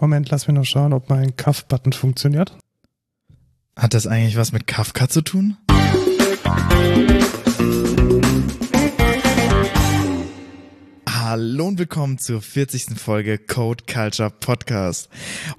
Moment, lass mich noch schauen, ob mein Kaff-Button funktioniert. Hat das eigentlich was mit Kafka zu tun? Hallo und willkommen zur 40. Folge Code Culture Podcast.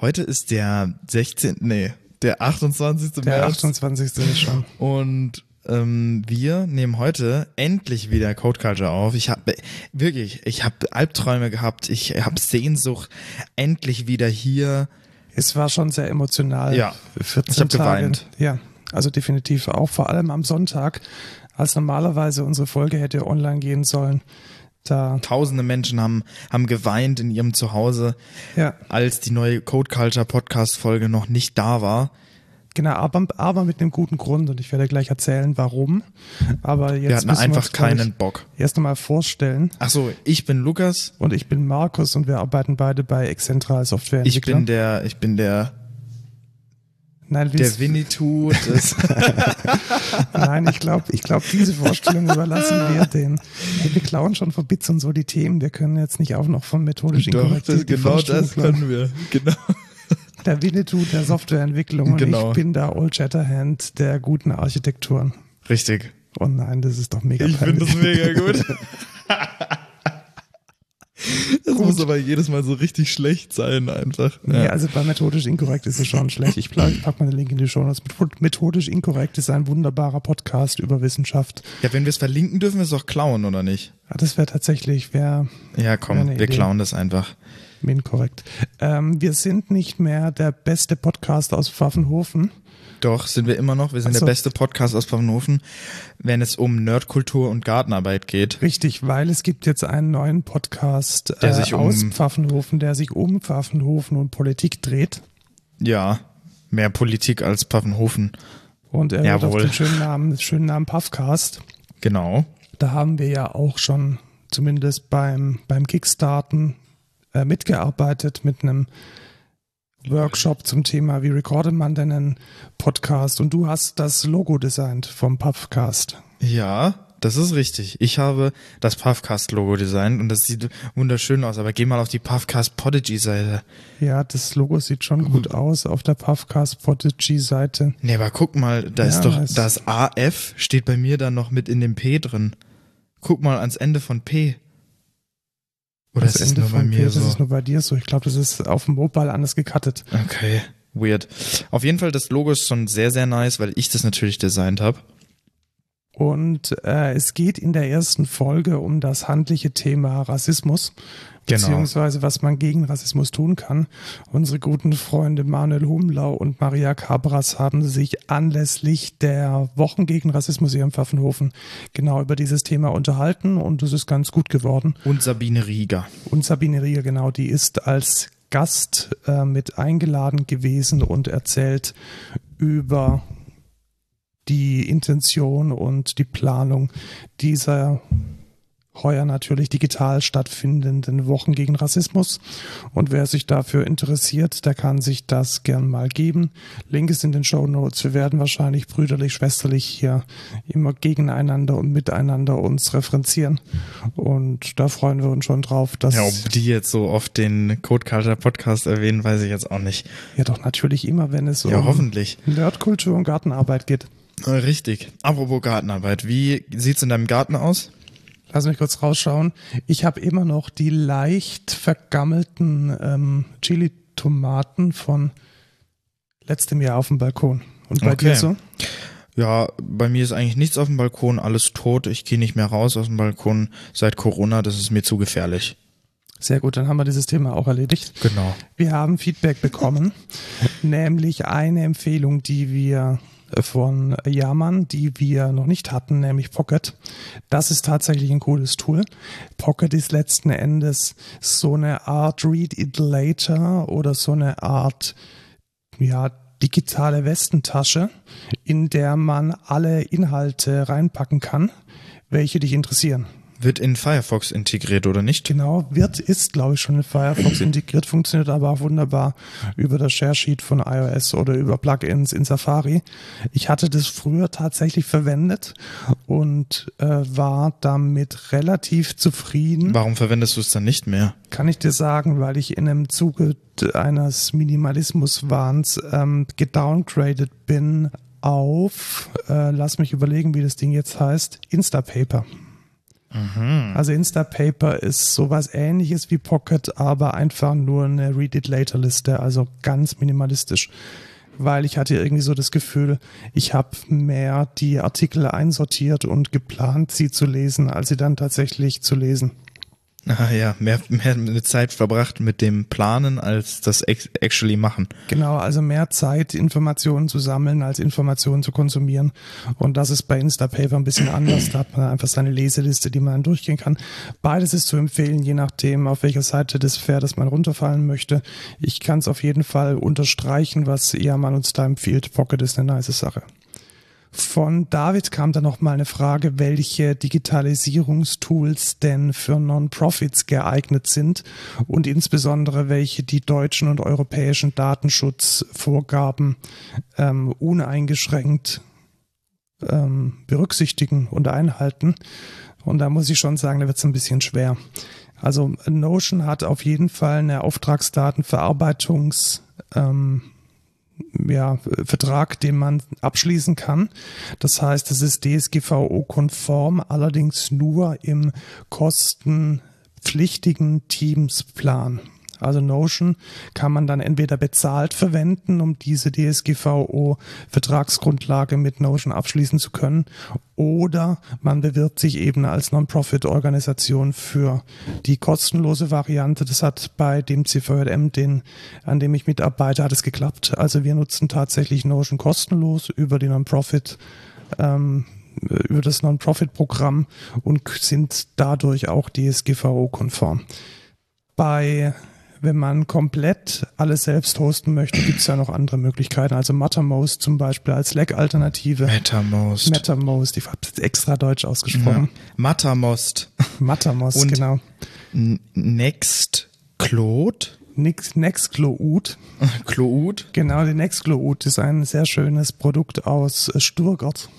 Heute ist der 16. Nee, der 28. Der März. 28. ist schon. Und ähm, wir nehmen heute endlich wieder Code Culture auf. Ich habe wirklich, ich habe Albträume gehabt, ich habe Sehnsucht, endlich wieder hier. Es war schon sehr emotional. Ja, 14 ich hab Tage. geweint. Ja, also definitiv auch vor allem am Sonntag, als normalerweise unsere Folge hätte online gehen sollen. Da, Tausende Menschen haben, haben geweint in ihrem Zuhause, ja, als die neue Code Culture Podcast Folge noch nicht da war. Genau, aber, aber mit einem guten Grund und ich werde gleich erzählen, warum. Aber jetzt Wir hatten müssen einfach uns, glaub keinen Bock. erst einmal vorstellen. Ach so, ich bin Lukas. Und ich bin Markus und wir arbeiten beide bei Excentral Software. Ich bin der, ich bin der, Nein, der Winnetou Nein, ich glaube, ich glaub, diese Vorstellung überlassen wir den. Hey, wir klauen schon von Bits und so die Themen. Wir können jetzt nicht auch noch von methodisch Doch, das, genau das können wir. Genau. Der Winnetou der Softwareentwicklung und Genau. ich bin der Old Shatterhand der guten Architekturen. Richtig. Oh nein, das ist doch mega Ich finde das mega gut. Das muss aber jedes Mal so richtig schlecht sein, einfach. Nee, also bei methodisch inkorrekt ist es schon schlecht. Ich pla- pack mal den Link in die Show Notes. Methodisch inkorrekt ist ein wunderbarer Podcast über Wissenschaft. Ja, wenn wir es verlinken, dürfen wir es auch klauen, oder nicht? Ja, das wäre tatsächlich, wäre Ja, komm, Eine wir Idee. klauen das einfach. Inkorrekt. Ähm, wir sind nicht mehr der beste Podcast aus Pfaffenhofen. Doch, sind wir immer noch. Wir sind Ach so. der beste Podcast aus Pfaffenhofen, wenn es um Nerdkultur und Gartenarbeit geht. Richtig, weil es gibt jetzt einen neuen Podcast Der äh, sich um- aus Pfaffenhofen, der sich um Pfaffenhofen und Politik dreht. Ja, mehr Politik als Pfaffenhofen. Und er hat auf Jawohl. den schönen Namen, den schönen Namen Puffcast. Genau. Da haben wir ja auch schon zumindest beim, beim Kickstarten äh, mitgearbeitet mit einem Workshop zum Thema, wie recordet man denn einen Podcast? Und du hast das Logo designt vom Puffcast. Ja, das ist richtig. Ich habe das Puffcast-Logo designt und das sieht wunderschön aus. Aber geh mal auf die Puffcast Podigy-Seite. Ja, das Logo sieht schon gut aus auf der Puffcast Podigy-Seite. Nee, aber guck mal, da Ja, ist doch das AF steht bei mir dann noch mit in dem P drin. Guck mal ans Ende von P. Oder Das ist es Ende nur bei mir das so? ist nur bei dir so. Ich glaube, das ist auf dem Mobile anders gecuttet. Okay, weird. Auf jeden Fall, das Logo ist schon sehr, sehr nice, weil ich das natürlich designt habe. Und äh, es geht in der ersten Folge um das handliche Thema Rassismus, Genau. beziehungsweise was man gegen Rassismus tun kann. Unsere guten Freunde Manuel Humlau und Maria Cabras haben sich anlässlich der Wochen gegen Rassismus hier in Pfaffenhofen genau über dieses Thema unterhalten und es ist ganz gut geworden. Und Sabine Rieger. Und Sabine Rieger, genau, die ist als Gast äh, mit eingeladen gewesen und erzählt über die Intention und die Planung dieser heuer natürlich digital stattfindenden Wochen gegen Rassismus. Und wer sich dafür interessiert, der kann sich das gern mal geben. Link ist in den Show Notes. Wir werden wahrscheinlich brüderlich, schwesterlich hier immer gegeneinander und miteinander uns referenzieren. Und da freuen wir uns schon drauf, dass Ja, ob die jetzt so oft den Code Culture Podcast erwähnen, weiß ich jetzt auch nicht. ja doch natürlich immer, wenn es Ja, um hoffentlich. Nerdkultur und Gartenarbeit geht. Äh, Richtig. Apropos Gartenarbeit. Wie sieht's in deinem Garten aus? Lass mich kurz rausschauen. Ich habe immer noch die leicht vergammelten ähm, Chili-Tomaten von letztem Jahr auf dem Balkon. Und bei Okay. dir so? Ja, bei mir ist eigentlich nichts auf dem Balkon, alles tot. Ich gehe nicht mehr raus aus dem Balkon seit Corona, das ist mir zu gefährlich. Sehr gut, dann haben wir dieses Thema auch erledigt. Genau. Wir haben Feedback bekommen, nämlich eine Empfehlung, die wir von Yaman, die wir noch nicht hatten, nämlich Pocket. Das ist tatsächlich ein cooles Tool. Pocket ist letzten Endes so eine Art Read It Later oder so eine Art, ja, digitale Westentasche, in der man alle Inhalte reinpacken kann, welche dich interessieren. Wird in Firefox integriert oder nicht? Genau, wird, ist, glaube ich, schon in Firefox integriert, funktioniert aber auch wunderbar über das Share Sheet von iOS oder über Plugins in Safari. Ich hatte das früher tatsächlich verwendet und äh, war damit relativ zufrieden. Warum verwendest du es dann nicht mehr? Kann ich dir sagen, weil ich in einem Zuge eines Minimalismuswahns ähm, gedowngradet bin auf, äh, lass mich überlegen, wie das Ding jetzt heißt, Instapaper. Mhm. Also Instapaper ist sowas ähnliches wie Pocket, aber einfach nur eine Read It Later Liste, also ganz minimalistisch. Weil ich hatte irgendwie so das Gefühl, ich habe mehr die Artikel einsortiert und geplant, sie zu lesen, als sie dann tatsächlich zu lesen. Ah ja, mehr, mehr Zeit verbracht mit dem Planen als das actually machen. Genau, also mehr Zeit, Informationen zu sammeln, als Informationen zu konsumieren. Und das ist bei Instapaper ein bisschen anders. Da hat man einfach seine Leseliste, die man dann durchgehen kann. Beides ist zu empfehlen, je nachdem, auf welcher Seite des Pferdes man runterfallen möchte. Ich kann es auf jeden Fall unterstreichen, was Ehrmann uns da empfiehlt. Pocket ist eine nice Sache. Von David kam dann noch mal eine Frage, welche Digitalisierungstools denn für Non-Profits geeignet sind und insbesondere welche die deutschen und europäischen Datenschutzvorgaben ähm, uneingeschränkt ähm, berücksichtigen und einhalten. Und da muss ich schon sagen, da wird es ein bisschen schwer. Also Notion hat auf jeden Fall eine Auftragsdatenverarbeitungs ähm, ja, Vertrag, den man abschließen kann. Das heißt, es ist DSGVO-konform, allerdings nur im kostenpflichtigen Teamsplan. Also Notion kann man dann entweder bezahlt verwenden, um diese DSGVO-Vertragsgrundlage mit Notion abschließen zu können, oder man bewirbt sich eben als Non-Profit-Organisation für die kostenlose Variante. Das hat bei dem CVM, den, an dem ich mitarbeite, hat es geklappt. Also wir nutzen tatsächlich Notion kostenlos über die Non-Profit ähm, über das Non-Profit-Programm und sind dadurch auch DSGVO-konform. Bei wenn man komplett alles selbst hosten möchte, gibt es ja noch andere Möglichkeiten. Also Mattermost zum Beispiel als Slack-Alternative. Mattermost. Mattermost, ich habe jetzt extra deutsch ausgesprochen. Ja. Mattermost. Mattermost, Und genau. Nextcloud. Nextcloud. Cloud. Genau, die Nextcloud ist ein sehr schönes Produkt aus Stuttgart.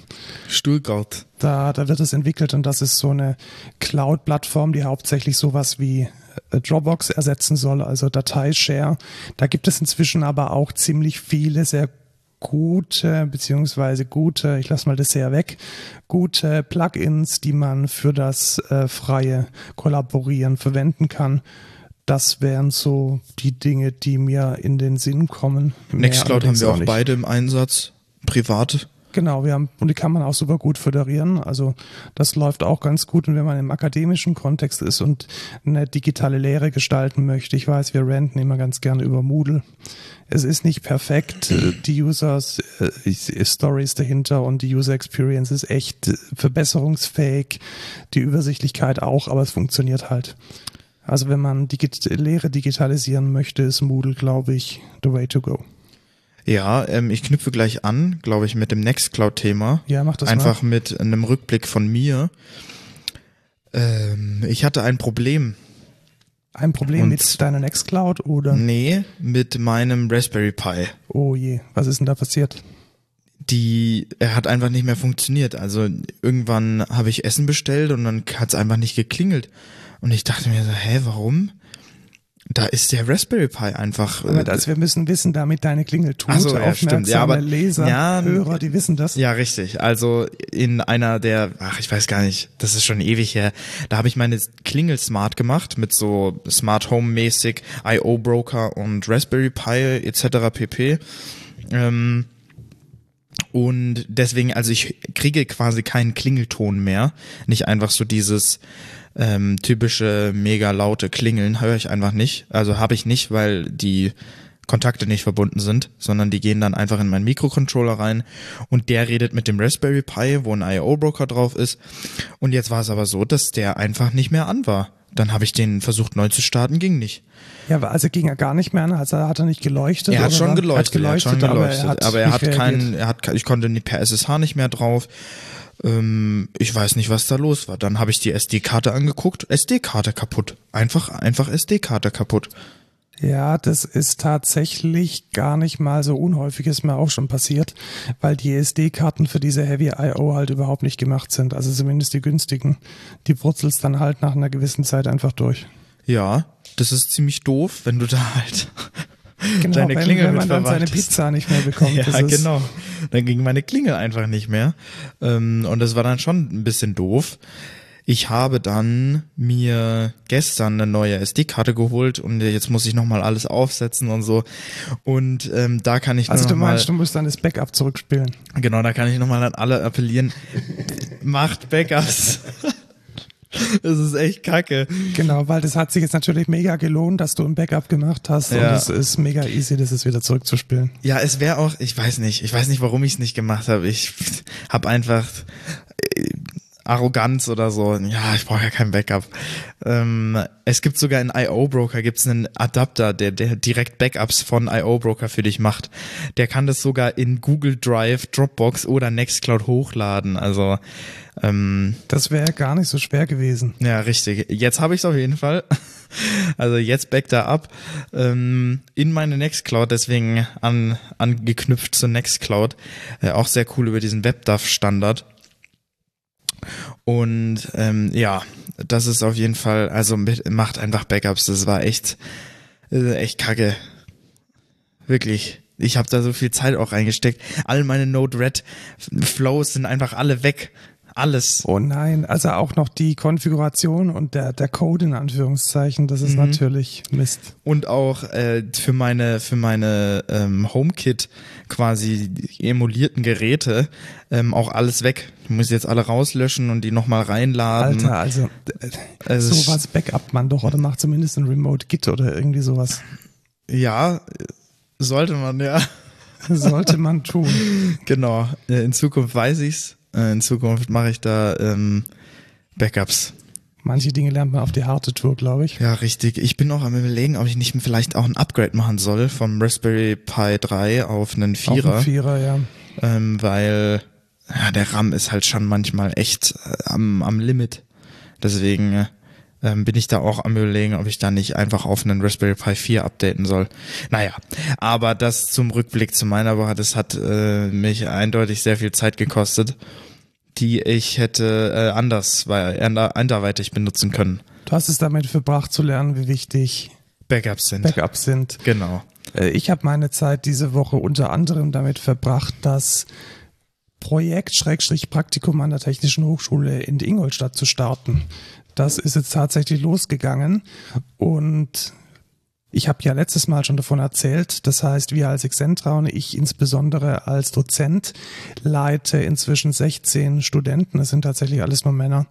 Stuttgart. Da, da wird es entwickelt und das ist so eine Cloud-Plattform, die hauptsächlich sowas wie Dropbox ersetzen soll, also Dateishare. Da gibt es inzwischen aber auch ziemlich viele sehr gute, beziehungsweise gute, ich lasse mal das sehr weg, gute Plugins, die man für das äh, freie Kollaborieren verwenden kann. Das wären so die Dinge, die mir in den Sinn kommen. Nextcloud haben wir auch, auch beide im Einsatz, privat. Genau, wir haben, und die kann man auch super gut föderieren. Also das läuft auch ganz gut. Und wenn man im akademischen Kontext ist und eine digitale Lehre gestalten möchte, ich weiß, wir renten immer ganz gerne über Moodle. Es ist nicht perfekt. Die Users, äh, Stories dahinter und die User Experience ist echt verbesserungsfähig. Die Übersichtlichkeit auch, aber es funktioniert halt. Also wenn man Digit Lehre digitalisieren möchte, ist Moodle, glaube ich, the way to go. Ja, ähm, ich knüpfe gleich an, glaube ich, mit dem Nextcloud-Thema. Ja, mach das Einfach mal. mit einem Rückblick von mir. Ähm, ich hatte ein Problem. Ein Problem Und mit deiner Nextcloud oder? Nee, mit meinem Raspberry Pi. Oh je, was ist denn da passiert? Die, er hat einfach nicht mehr funktioniert. Also irgendwann habe ich Essen bestellt und dann hat es einfach nicht geklingelt. Und ich dachte mir so, hä, warum? Da ist der Raspberry Pi einfach. Aber also wir müssen wissen, damit deine Klingel tut. So, ja, stimmt. Ja, aber Leser, ja, Hörer, die wissen das. Ja, richtig. Also in einer der, ach, ich weiß gar nicht, das ist schon ewig her. Da habe ich meine Klingel smart gemacht mit so Smart Home mäßig, IO Broker und Raspberry Pi etc. pp. Ähm, und deswegen, also ich kriege quasi keinen Klingelton mehr. Nicht einfach so dieses ähm, typische mega laute Klingeln höre ich einfach nicht. Also habe ich nicht, weil die Kontakte nicht verbunden sind, sondern die gehen dann einfach in meinen Mikrocontroller rein und der redet mit dem Raspberry Pi, wo ein IO-Broker drauf ist. Und jetzt war es aber so, dass der einfach nicht mehr an war. Dann habe ich den versucht neu zu starten, ging nicht. Ja, also ging er gar nicht mehr an, also hat er nicht geleuchtet. Er hat schon geleuchtet, hat geleuchtet, er hat schon geleuchtet, aber er hat, aber er hat keinen, er hat, ich konnte per SSH nicht mehr drauf Ähm, ich weiß nicht, was da los war. Dann habe ich die SD-Karte angeguckt. SD-Karte kaputt. Einfach, einfach SD-Karte kaputt. Ja, das ist tatsächlich gar nicht mal so unhäufig, ist mir auch schon passiert, weil die SD-Karten für diese Heavy I.O. halt überhaupt nicht gemacht sind. Also zumindest die günstigen. Die wurzelst dann halt nach einer gewissen Zeit einfach durch. Ja, das ist ziemlich doof, wenn du da halt Genau, deine wenn, Klingel wenn man dann seine. Pizza nicht mehr bekommt. Ja, genau. Dann ging meine Klingel einfach nicht mehr. Ähm, und das war dann schon ein bisschen doof. Ich habe dann mir gestern eine neue SD-Karte geholt und jetzt muss ich nochmal alles aufsetzen und so. Und ähm, da kann ich Also du mal, meinst, du musst dann das Backup zurückspielen. genau, da kann ich nochmal an alle appellieren. Macht Backups. Das ist echt kacke. Genau, weil das hat sich jetzt natürlich mega gelohnt, dass du ein Backup gemacht hast und Ja. es ist mega easy, das ist wieder zurückzuspielen. Ja, es wäre auch, ich weiß nicht, ich weiß nicht, warum ich es nicht gemacht habe. Ich habe einfach äh, Arroganz oder so. Ja, ich brauche ja kein Backup. Ähm, es gibt sogar in IO Broker gibt's einen Adapter, der, der direkt Backups von IO Broker für dich macht. Der kann das sogar in Google Drive, Dropbox oder Nextcloud hochladen. Also ähm, Das wäre gar nicht so schwer gewesen. ja, richtig. Jetzt habe ich es auf jeden Fall. Also jetzt backt er ab ähm, in meine Nextcloud, deswegen an, angeknüpft zur Nextcloud. Äh, auch sehr cool über diesen WebDAV-Standard. Und ähm, ja, das ist auf jeden Fall, also mit, macht einfach Backups. Das war echt, echt kacke. Wirklich. Ich habe da so viel Zeit auch reingesteckt. All meine Node-RED-Flows sind einfach alle weg. Alles. Oh nein, also auch noch die Konfiguration und der, der Code in Anführungszeichen, das Mhm. ist natürlich Mist. und auch äh, für meine für meine ähm, HomeKit quasi emulierten Geräte ähm, auch alles weg. Ich muss jetzt alle rauslöschen und die nochmal reinladen. Alter, also äh, Also sowas backupt man doch oder macht zumindest ein Remote Git oder irgendwie sowas. Ja, sollte man ja. Sollte man tun. genau. Äh, In Zukunft weiß ich's. Äh, In Zukunft mache ich da ähm, Backups. Manche Dinge lernt man auf die harte Tour, glaube ich. Ja, richtig. Ich bin auch am überlegen, ob ich nicht vielleicht auch ein Upgrade machen soll vom Raspberry Pi 3 auf einen Vierer. ein Vierer, ja. ähm, weil ja, der RAM ist halt schon manchmal echt äh, am, am Limit. Deswegen äh, ähm, bin ich da auch am überlegen, ob ich da nicht einfach auf einen Raspberry Pi 4 updaten soll. Naja, aber das zum Rückblick zu meiner Woche, das hat äh, mich eindeutig sehr viel Zeit gekostet, die ich hätte äh, anders, weil ander- anderweitig benutzen können. Du hast es damit verbracht zu lernen, wie wichtig Backups sind. Backups sind. Genau. Äh, Ich habe meine Zeit diese Woche unter anderem damit verbracht, das Projekt Schrägstrich Praktikum an der Technischen Hochschule in Ingolstadt zu starten. Das ist jetzt tatsächlich losgegangen und ich habe ja letztes Mal schon davon erzählt. Das heißt, wir als Excentra und ich insbesondere als Dozent leite inzwischen 16 Studenten, es sind tatsächlich alles nur Männer,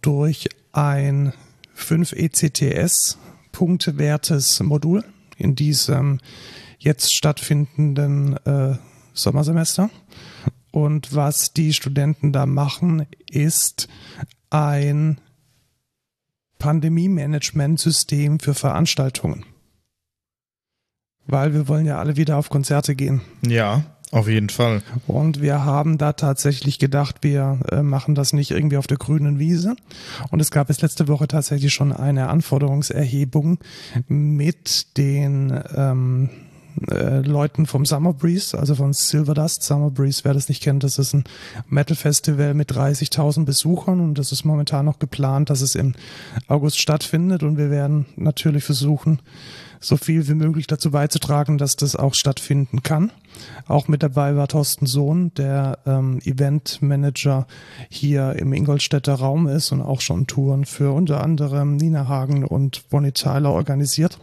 durch ein E 5 ECTS punktewertes Modul in diesem jetzt stattfindenden äh, Sommersemester. Und was die Studenten da machen, ist ein Pandemie-Management-System für Veranstaltungen. Weil wir wollen ja alle wieder auf Konzerte gehen. Ja, auf jeden Fall. Und wir haben da tatsächlich gedacht, wir äh, machen das nicht irgendwie auf der grünen Wiese. Und es gab es letzte Woche tatsächlich schon eine Anforderungserhebung mit den ähm, äh, Leuten vom Summer Breeze, also von Silver Dust. Summer Breeze, wer das nicht kennt, das ist ein Metal Festival mit 30.000 Besuchern und das ist momentan noch geplant, dass es im August stattfindet und wir werden natürlich versuchen, so viel wie möglich dazu beizutragen, dass das auch stattfinden kann. Auch mit dabei war Thorsten Sohn, der ähm, Eventmanager hier im Ingolstädter Raum ist und auch schon Touren für unter anderem Nina Hagen und Bonnie Tyler organisiert.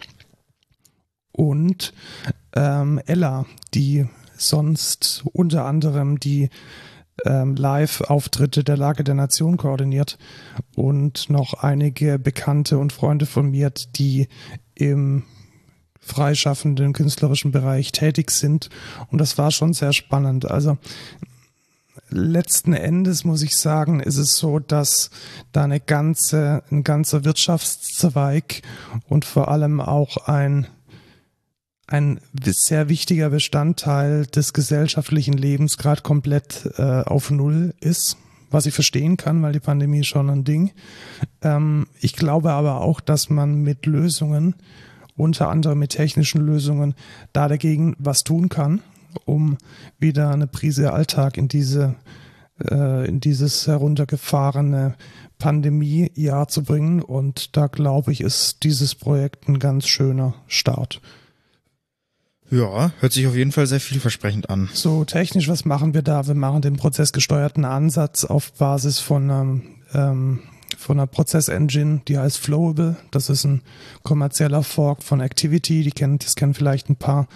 Und ähm, Ella, die sonst unter anderem die ähm, Live-Auftritte der Lage der Nation koordiniert und noch einige Bekannte und Freunde von mir, die im freischaffenden künstlerischen Bereich tätig sind. Und das war schon sehr spannend. Also letzten Endes muss ich sagen, ist es so, dass da eine ganze, ein ganzer Wirtschaftszweig und vor allem auch ein ein sehr wichtiger Bestandteil des gesellschaftlichen Lebens gerade komplett äh, auf Null ist, was ich verstehen kann, weil die Pandemie ist schon ein Ding. Ähm, ich glaube aber auch, dass man mit Lösungen, unter anderem mit technischen Lösungen, da dagegen was tun kann, um wieder eine Prise Alltag in diese äh, in dieses heruntergefahrene Pandemiejahr zu bringen. Und da glaube ich, ist dieses Projekt ein ganz schöner Start. Ja, hört sich auf jeden Fall sehr vielversprechend an. So technisch, was machen wir da? Wir machen den prozessgesteuerten Ansatz auf Basis von einem, ähm, von einer Prozessengine, die heißt Flowable. Das ist ein kommerzieller Fork von Activity. Die kennen, das kennen vielleicht ein paar.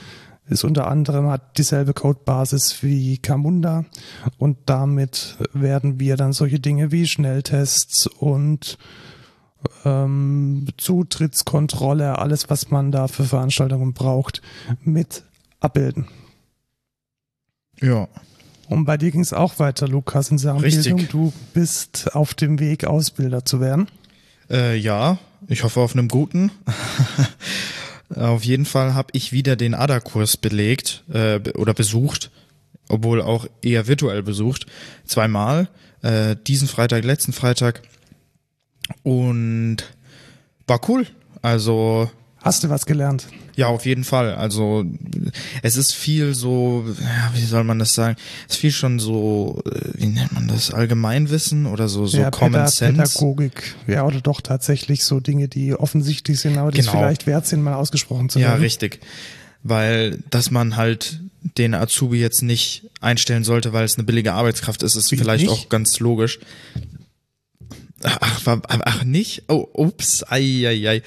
Ist unter anderem hat dieselbe Codebasis wie Camunda und damit werden wir dann solche Dinge wie Schnelltests und ähm, Zutrittskontrolle, alles, was man da für Veranstaltungen braucht, mit abbilden. Ja. Und bei dir ging es auch weiter, Lukas, in Sachen Richtig. Bildung. Du bist auf dem Weg, Ausbilder zu werden. Äh, ja, ich hoffe auf einem guten. auf jeden Fall habe ich wieder den ADA-Kurs belegt äh, oder besucht, obwohl auch eher virtuell besucht. Zweimal. Äh, diesen Freitag, letzten Freitag. Und war cool. Also Hast du was gelernt? ja, auf jeden Fall. Also es ist viel so, ja, wie soll man das sagen? Es ist viel schon so, äh, wie nennt man das? Allgemeinwissen oder so, so ja, Common Päda- Sense. Pädagogik. Ja, oder doch tatsächlich so Dinge, die offensichtlich sind, aber die es Genau. vielleicht wert sind, mal ausgesprochen zu Ja, werden. richtig. Weil, dass man halt den Azubi jetzt nicht einstellen sollte, weil es eine billige Arbeitskraft ist, ist Wie, vielleicht nicht? auch ganz logisch. Ach, ach nicht? Oh, ups, ei, ei, ei.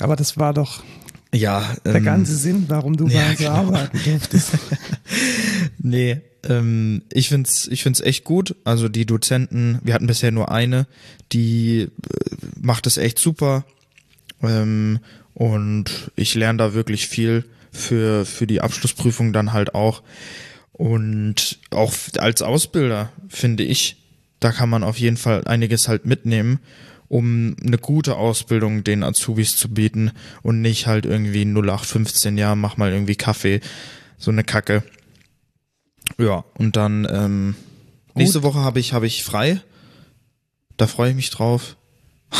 Aber das war doch Ja, der ähm, ganze Sinn, warum du ja, bei uns genau. arbeiten durftest. Nee, ähm, ich find's, ich find's echt gut. Also die Dozenten, wir hatten bisher nur eine, die äh, macht es echt super. Ähm, und ich lerne da wirklich viel für, für die Abschlussprüfung dann halt auch. Und auch als Ausbilder finde ich, da kann man auf jeden Fall einiges halt mitnehmen, um eine gute Ausbildung den Azubis zu bieten und nicht halt irgendwie 0815, ja, mach mal irgendwie Kaffee, so eine Kacke. Ja, und dann ähm, nächste Woche habe ich, habe ich frei. Da freue ich mich drauf.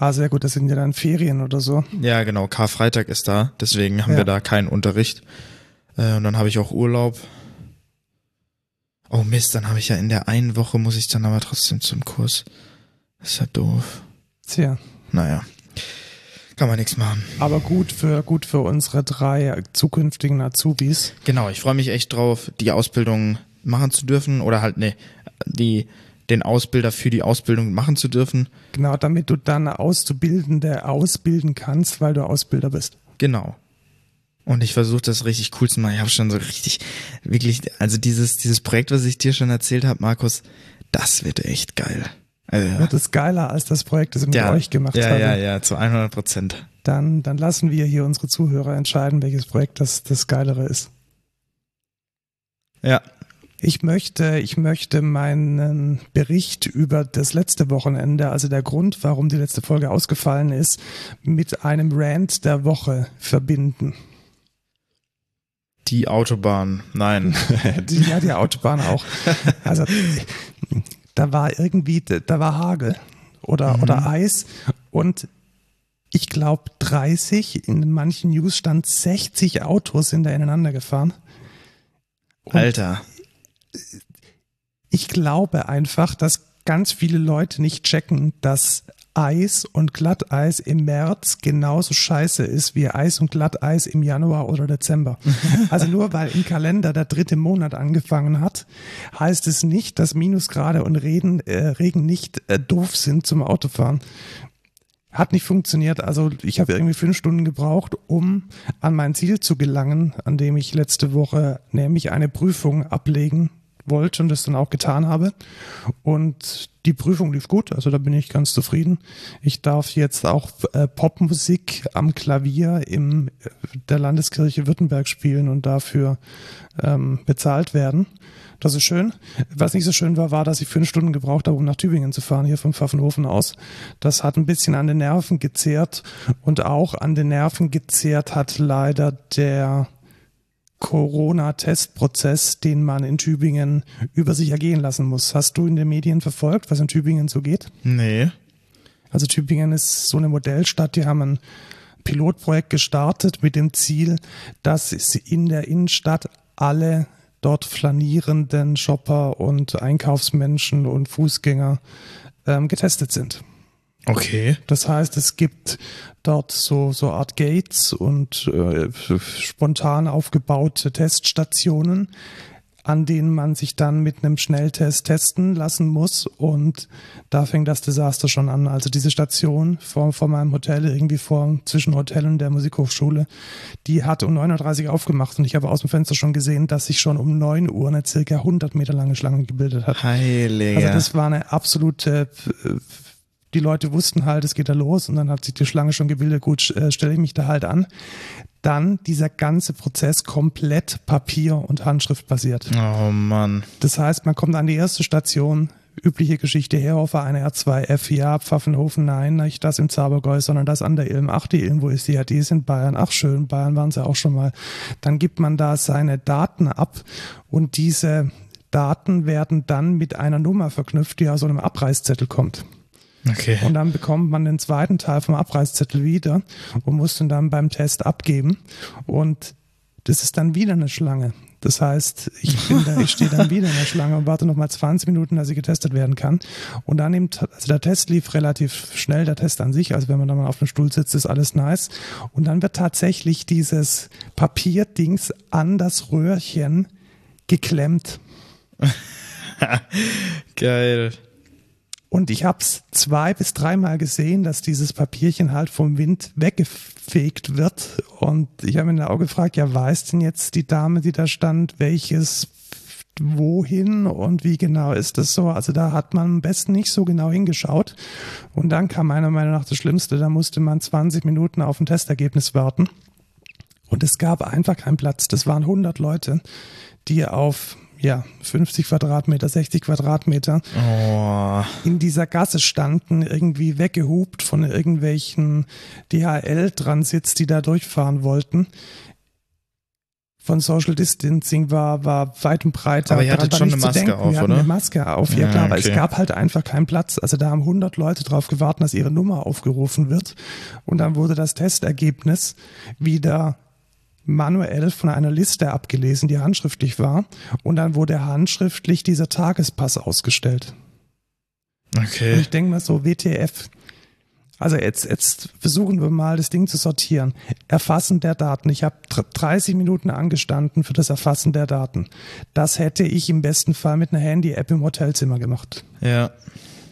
Ah, sehr gut, das sind ja dann Ferien oder so. Ja, genau, Karfreitag ist da, deswegen haben Ja. wir da keinen Unterricht. Äh, und dann habe ich auch Urlaub. Oh Mist, dann habe ich ja in der einen Woche, muss ich dann aber trotzdem zum Kurs. Das ist ja doof. Tja, Naja, kann man nichts machen. aber gut für, gut für unsere drei zukünftigen Azubis. Genau, ich freue mich echt drauf, die Ausbildung machen zu dürfen oder halt, ne, die, den Ausbilder für die Ausbildung machen zu dürfen. Genau, damit du dann Auszubildende ausbilden kannst, weil du Ausbilder bist. Genau. Und ich versuche das richtig cool zu machen. Ich habe schon so richtig, wirklich, also dieses, dieses Projekt, was ich dir schon erzählt habe, Markus, das wird echt geil. Also, Das ist geiler als das Projekt, das ich mit euch gemacht ja, habe. ja, ja, zu 100 Prozent. Dann, dann lassen wir hier unsere Zuhörer entscheiden, welches Projekt das, das geilere ist. Ja, Ich möchte, ich möchte meinen Bericht über das letzte Wochenende, also der Grund, warum die letzte Folge ausgefallen ist, mit einem Rant der Woche verbinden. Die Autobahn, nein. Die, ja, die Autobahn auch. Also da war irgendwie, da war Hagel oder, oder Eis und ich glaube 30, in manchen News stand 60 Autos sind da ineinander gefahren. Und Alter. ich glaube einfach, dass ganz viele Leute nicht checken, dass Eis und Glatteis im März genauso scheiße ist wie Eis und Glatteis im Januar oder Dezember. Also nur weil im Kalender der dritte Monat angefangen hat, heißt es nicht, dass Minusgrade und Regen, äh, Regen nicht äh, doof sind zum Autofahren. Hat nicht funktioniert. Also ich habe irgendwie fünf Stunden gebraucht, um an mein Ziel zu gelangen, an dem ich letzte Woche nämlich eine Prüfung ablegen wollte und das dann auch getan habe. Und die Prüfung lief gut, also da bin ich ganz zufrieden. Ich darf jetzt auch äh, Popmusik am Klavier im äh, der Landeskirche Württemberg spielen und dafür ähm, bezahlt werden. Das ist schön. Was nicht so schön war, war, dass ich fünf Stunden gebraucht habe, um nach Tübingen zu fahren, hier vom Pfaffenhofen aus. Das hat ein bisschen an den Nerven gezehrt und auch an den Nerven gezehrt hat leider der Corona-Testprozess, den man in Tübingen über sich ergehen lassen muss. Hast du in den Medien verfolgt, was in Tübingen so geht? Nee. Also Tübingen ist so eine Modellstadt, die haben ein Pilotprojekt gestartet mit dem Ziel, dass in der Innenstadt alle dort flanierenden Shopper und Einkaufsmenschen und Fußgänger ähm, getestet sind. Okay. Das heißt, es gibt dort so, so Art Gates und äh, spontan aufgebaute Teststationen, an denen man sich dann mit einem Schnelltest testen lassen muss. Und da fängt das Desaster schon an. Also diese Station vor, vor meinem Hotel, irgendwie vor zwischen Hotel und der Musikhochschule, die hat um 9.30 Uhr aufgemacht und ich habe aus dem Fenster schon gesehen, dass sich schon um 9 Uhr eine circa 100 Meter lange Schlange gebildet hat. Heiliger. Also das war eine absolute äh, die Leute wussten halt, es geht da los und dann hat sich die Schlange schon gebildet, gut, äh, stelle ich mich da halt an. Dann dieser ganze Prozess komplett Papier- und Handschrift basiert. oh Mann. Das heißt, man kommt an die erste Station, übliche Geschichte, Herhofer, eine R2F, ja, Pfaffenhofen, nein, nicht das im Zabergäu, sondern das an der Ilm. Ach, die Ilm, wo ist die? Ja, die ist in Bayern. Ach, schön, Bayern waren sie auch schon mal. Dann gibt man da seine Daten ab und diese Daten werden dann mit einer Nummer verknüpft, die aus so einem Abreißzettel kommt. Okay. Und dann bekommt man den zweiten Teil vom Abreißzettel wieder und muss den dann beim Test abgeben. Und das ist dann wieder eine Schlange. Das heißt, ich, bin da, ich stehe dann wieder in der Schlange und warte nochmal 20 Minuten, dass sie getestet werden kann. Und dann nimmt, also der Test lief relativ schnell, der Test an sich, also wenn man dann mal auf dem Stuhl sitzt, ist alles nice. Und dann wird tatsächlich dieses Papierdings an das Röhrchen geklemmt. Geil. Und ich habe es zwei bis dreimal gesehen, dass dieses Papierchen halt vom Wind weggefegt wird. Und ich habe mir Auge gefragt, ja, weiß denn jetzt die Dame, die da stand, welches wohin und wie genau ist das so? Also da hat man am besten nicht so genau hingeschaut. Und dann kam meiner Meinung nach das Schlimmste, da musste man 20 Minuten auf ein Testergebnis warten. Und es gab einfach keinen Platz. Das waren 100 Leute, die auf ja, 50 Quadratmeter, 60 Quadratmeter Oh. in dieser Gasse standen, irgendwie weggehupt von irgendwelchen DHL-Transits, die da durchfahren wollten. Von Social Distancing war, war weit und breit. Aber ihr hattet schon eine Maske denken. auf, Wir hatten oder? eine Maske auf, ja, Ja, klar, aber es okay. gab halt einfach keinen Platz. Also da haben 100 Leute drauf gewartet, dass ihre Nummer aufgerufen wird. Und dann wurde das Testergebnis wieder manuell von einer Liste abgelesen, die handschriftlich war. Und dann wurde handschriftlich dieser Tagespass ausgestellt. Und Okay. ich denke mal so, WTF. Also jetzt, jetzt versuchen wir mal, das Ding zu sortieren. Erfassen der Daten. Ich habe 30 Minuten angestanden für das Erfassen der Daten. Das hätte ich im besten Fall mit einer Handy-App im Hotelzimmer gemacht. Ja.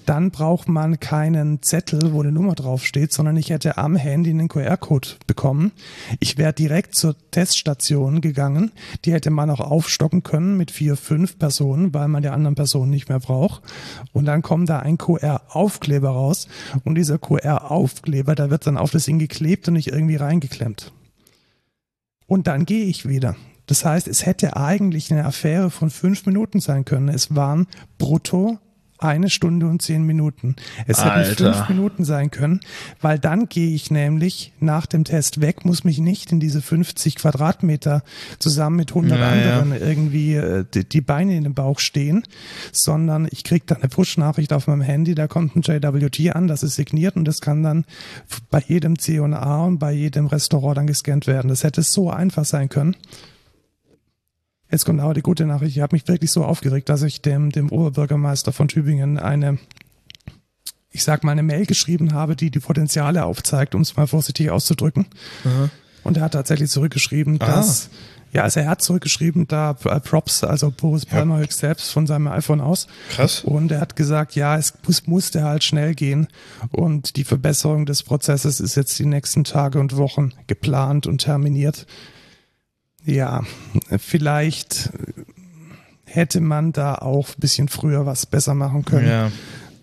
Dann braucht man keinen Zettel, wo eine Nummer draufsteht, sondern ich hätte am Handy einen QR-Code bekommen. Ich wäre direkt zur Teststation gegangen. Die hätte man auch aufstocken können mit vier, fünf Personen, weil man die anderen Personen nicht mehr braucht. Und dann kommt da ein QR-Aufkleber raus. Und dieser QR-Aufkleber, da wird dann auf das Ding geklebt und nicht irgendwie reingeklemmt. Und dann gehe ich wieder. Das heißt, es hätte eigentlich eine Affäre von fünf Minuten sein können. Es waren brutto eine Stunde und zehn Minuten. Es hätten Alter. fünf Minuten sein können, weil dann gehe ich nämlich nach dem Test weg, muss mich nicht in diese 50 Quadratmeter zusammen mit 100 Ja, ja. anderen irgendwie äh, die, die Beine in den Bauch stehen, sondern ich kriege dann eine Push-Nachricht auf meinem Handy, da kommt ein JWT an, das ist signiert und das kann dann bei jedem C&A und bei jedem Restaurant dann gescannt werden. Das hätte so einfach sein können. Jetzt kommt aber die gute Nachricht. Ich habe mich wirklich so aufgeregt, dass ich dem, dem Oberbürgermeister von Tübingen eine, ich sag mal, eine Mail geschrieben habe, die die Potenziale aufzeigt, um es mal vorsichtig auszudrücken. Und er hat tatsächlich zurückgeschrieben, Ah. dass, ja, also er hat zurückgeschrieben, da äh, Props, also Boris Palmer höchst selbst von seinem iPhone aus. Krass. Und er hat gesagt, ja, es muss, musste halt schnell gehen. Und die Verbesserung des Prozesses ist jetzt die nächsten Tage und Wochen geplant und terminiert. Ja, vielleicht hätte man da auch ein bisschen früher was besser machen können. Ja.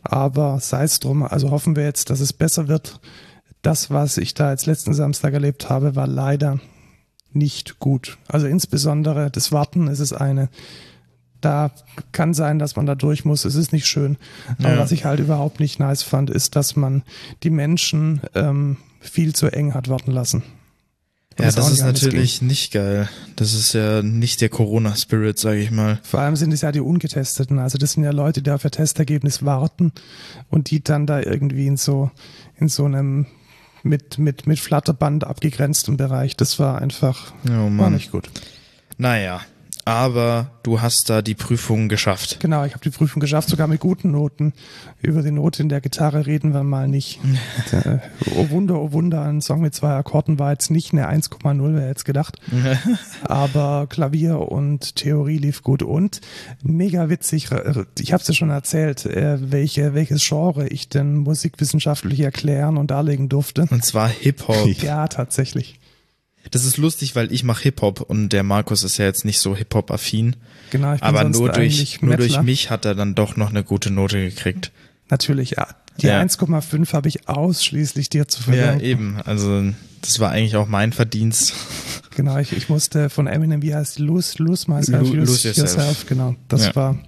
Aber sei es drum, also hoffen wir jetzt, dass es besser wird. Das, was ich da jetzt letzten Samstag erlebt habe, war leider nicht gut. Also insbesondere das Warten ist es eine. Da kann sein, dass man da durch muss. Es ist nicht schön. Aber Ja. was ich halt überhaupt nicht nice fand, ist, dass man die Menschen ähm, viel zu eng hat warten lassen. Ja, das ist natürlich nicht geil. Das ist ja nicht der Corona-Spirit, sage ich mal. Vor allem sind es ja die Ungetesteten. Also das sind ja Leute, die auf ihr Testergebnis warten und die dann da irgendwie in so, in so einem mit, mit, mit Flatterband abgegrenzten Bereich. Das war einfach Oh war nicht gut. Naja, aber du hast da die Prüfung geschafft. Genau, ich habe die Prüfung geschafft, sogar mit guten Noten. Über die Note in der Gitarre reden wir mal nicht. äh, oh Wunder, oh Wunder, ein Song mit zwei Akkorden war jetzt nicht eine 1,0, wer jetzt gedacht. Aber Klavier und Theorie lief gut und mega witzig. Ich habe es ja schon erzählt, äh, welche, welches Genre ich denn musikwissenschaftlich erklären und darlegen durfte. Und zwar Hip-Hop. Ja, tatsächlich. Das ist lustig, weil ich mache Hip-Hop und der Markus ist ja jetzt nicht so Hip-Hop-affin. Genau, ich bin Aber nur durch, nur durch mich hat er dann doch noch eine gute Note gekriegt. Natürlich, ja. Die Ja. 1,5 habe ich ausschließlich dir zu Ja, verdanken. eben. Also das war eigentlich auch mein Verdienst. Genau, ich, ich musste von Eminem, wie heißt? Lose, lose myself, Lo- lose, lose yourself. yourself. Genau, das Ja. war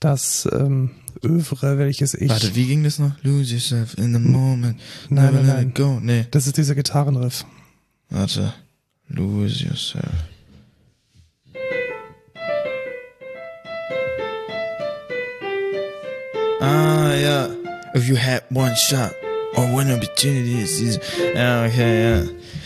das ähm, Övre, welches ich. Warte, wie ging das noch? Lose yourself in the moment. Nein, never nein, nein. go. Nee, Das ist dieser Gitarrenriff. Warte. Lose yourself. Ah, yeah. If you had one shot or one opportunity, easy. Ja, okay, ja.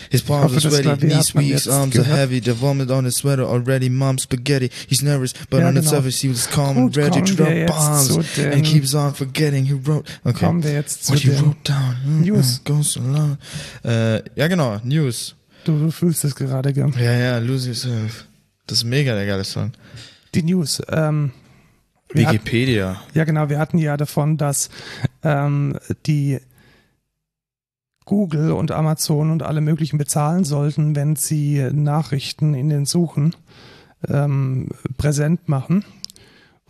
His palms hoffe, are sweaty, knees weak, arms are gehört. heavy, the vomit on his sweater already, mom's spaghetti. He's nervous, but Ja, on the genau. surface he was calm and Gut, ready to drop bombs. And keeps on forgetting he wrote. Okay. Kommen wir jetzt zu What den wrote down. mm, News. Goes along. Äh, ja, genau, News. Du, du fühlst es gerade, gell? Ja, ja, Lose Yourself. Das ist mega der geile Song. Die News. Ähm, Wikipedia. ja, genau, wir hatten ja davon, dass ähm, die Google und Amazon und alle möglichen bezahlen sollten, wenn sie Nachrichten in den Suchen ähm, präsent machen.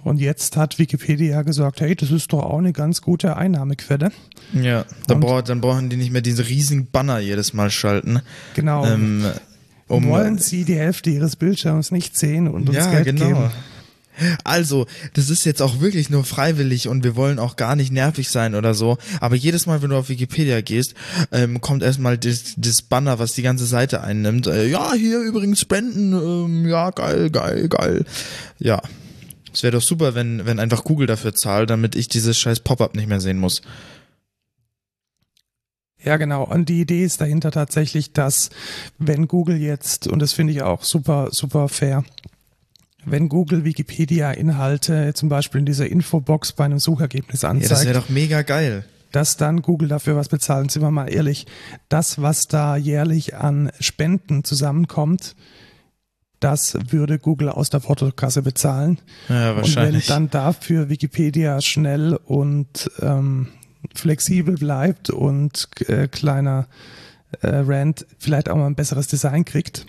Und jetzt hat Wikipedia gesagt, hey, das ist doch auch eine ganz gute Einnahmequelle. Ja, dann, brauch, dann brauchen die nicht mehr diese riesigen Banner jedes Mal schalten. Genau. Ähm, um, Wollen sie die Hälfte ihres Bildschirms nicht sehen und uns ja, Geld genau. geben? Also, das ist jetzt auch wirklich nur freiwillig und wir wollen auch gar nicht nervig sein oder so. Aber jedes Mal, wenn du auf Wikipedia gehst, ähm, kommt erstmal das, das Banner, was die ganze Seite einnimmt. Äh, ja, hier übrigens spenden. Ähm, ja, geil, geil, geil. Ja. Es wäre doch super, wenn, wenn einfach Google dafür zahlt, damit ich dieses scheiß Pop-up nicht mehr sehen muss. Ja, genau. Und die Idee ist dahinter tatsächlich, dass wenn Google jetzt, und das finde ich auch super, super fair, wenn Google Wikipedia-Inhalte zum Beispiel in dieser Infobox bei einem Suchergebnis Ja, das anzeigt, wäre doch mega geil. dass dann Google dafür was bezahlt. Sind wir mal ehrlich, das, was da jährlich an Spenden zusammenkommt, das würde Google aus der Portokasse bezahlen. Ja, Und wenn wahrscheinlich. dann dafür Wikipedia schnell und ähm, flexibel bleibt und äh, kleiner äh, Rand vielleicht auch mal ein besseres Design kriegt,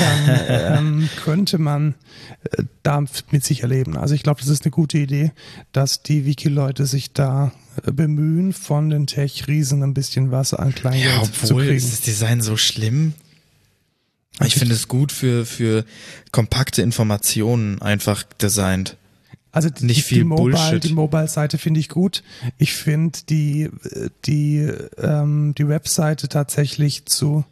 dann ähm, könnte man äh, damit sicher leben. Also ich glaube, das ist eine gute Idee, dass die Wiki-Leute sich da äh, bemühen, von den Tech-Riesen ein bisschen was an Kleingeld Ja, zu obwohl, kriegen. ist das Design so schlimm? Ich finde es gut für, für kompakte Informationen einfach designt. Also die, Nicht viel die Mobile, Bullshit. die Mobile-Seite finde ich gut. Ich finde die, die, ähm, die Webseite tatsächlich zu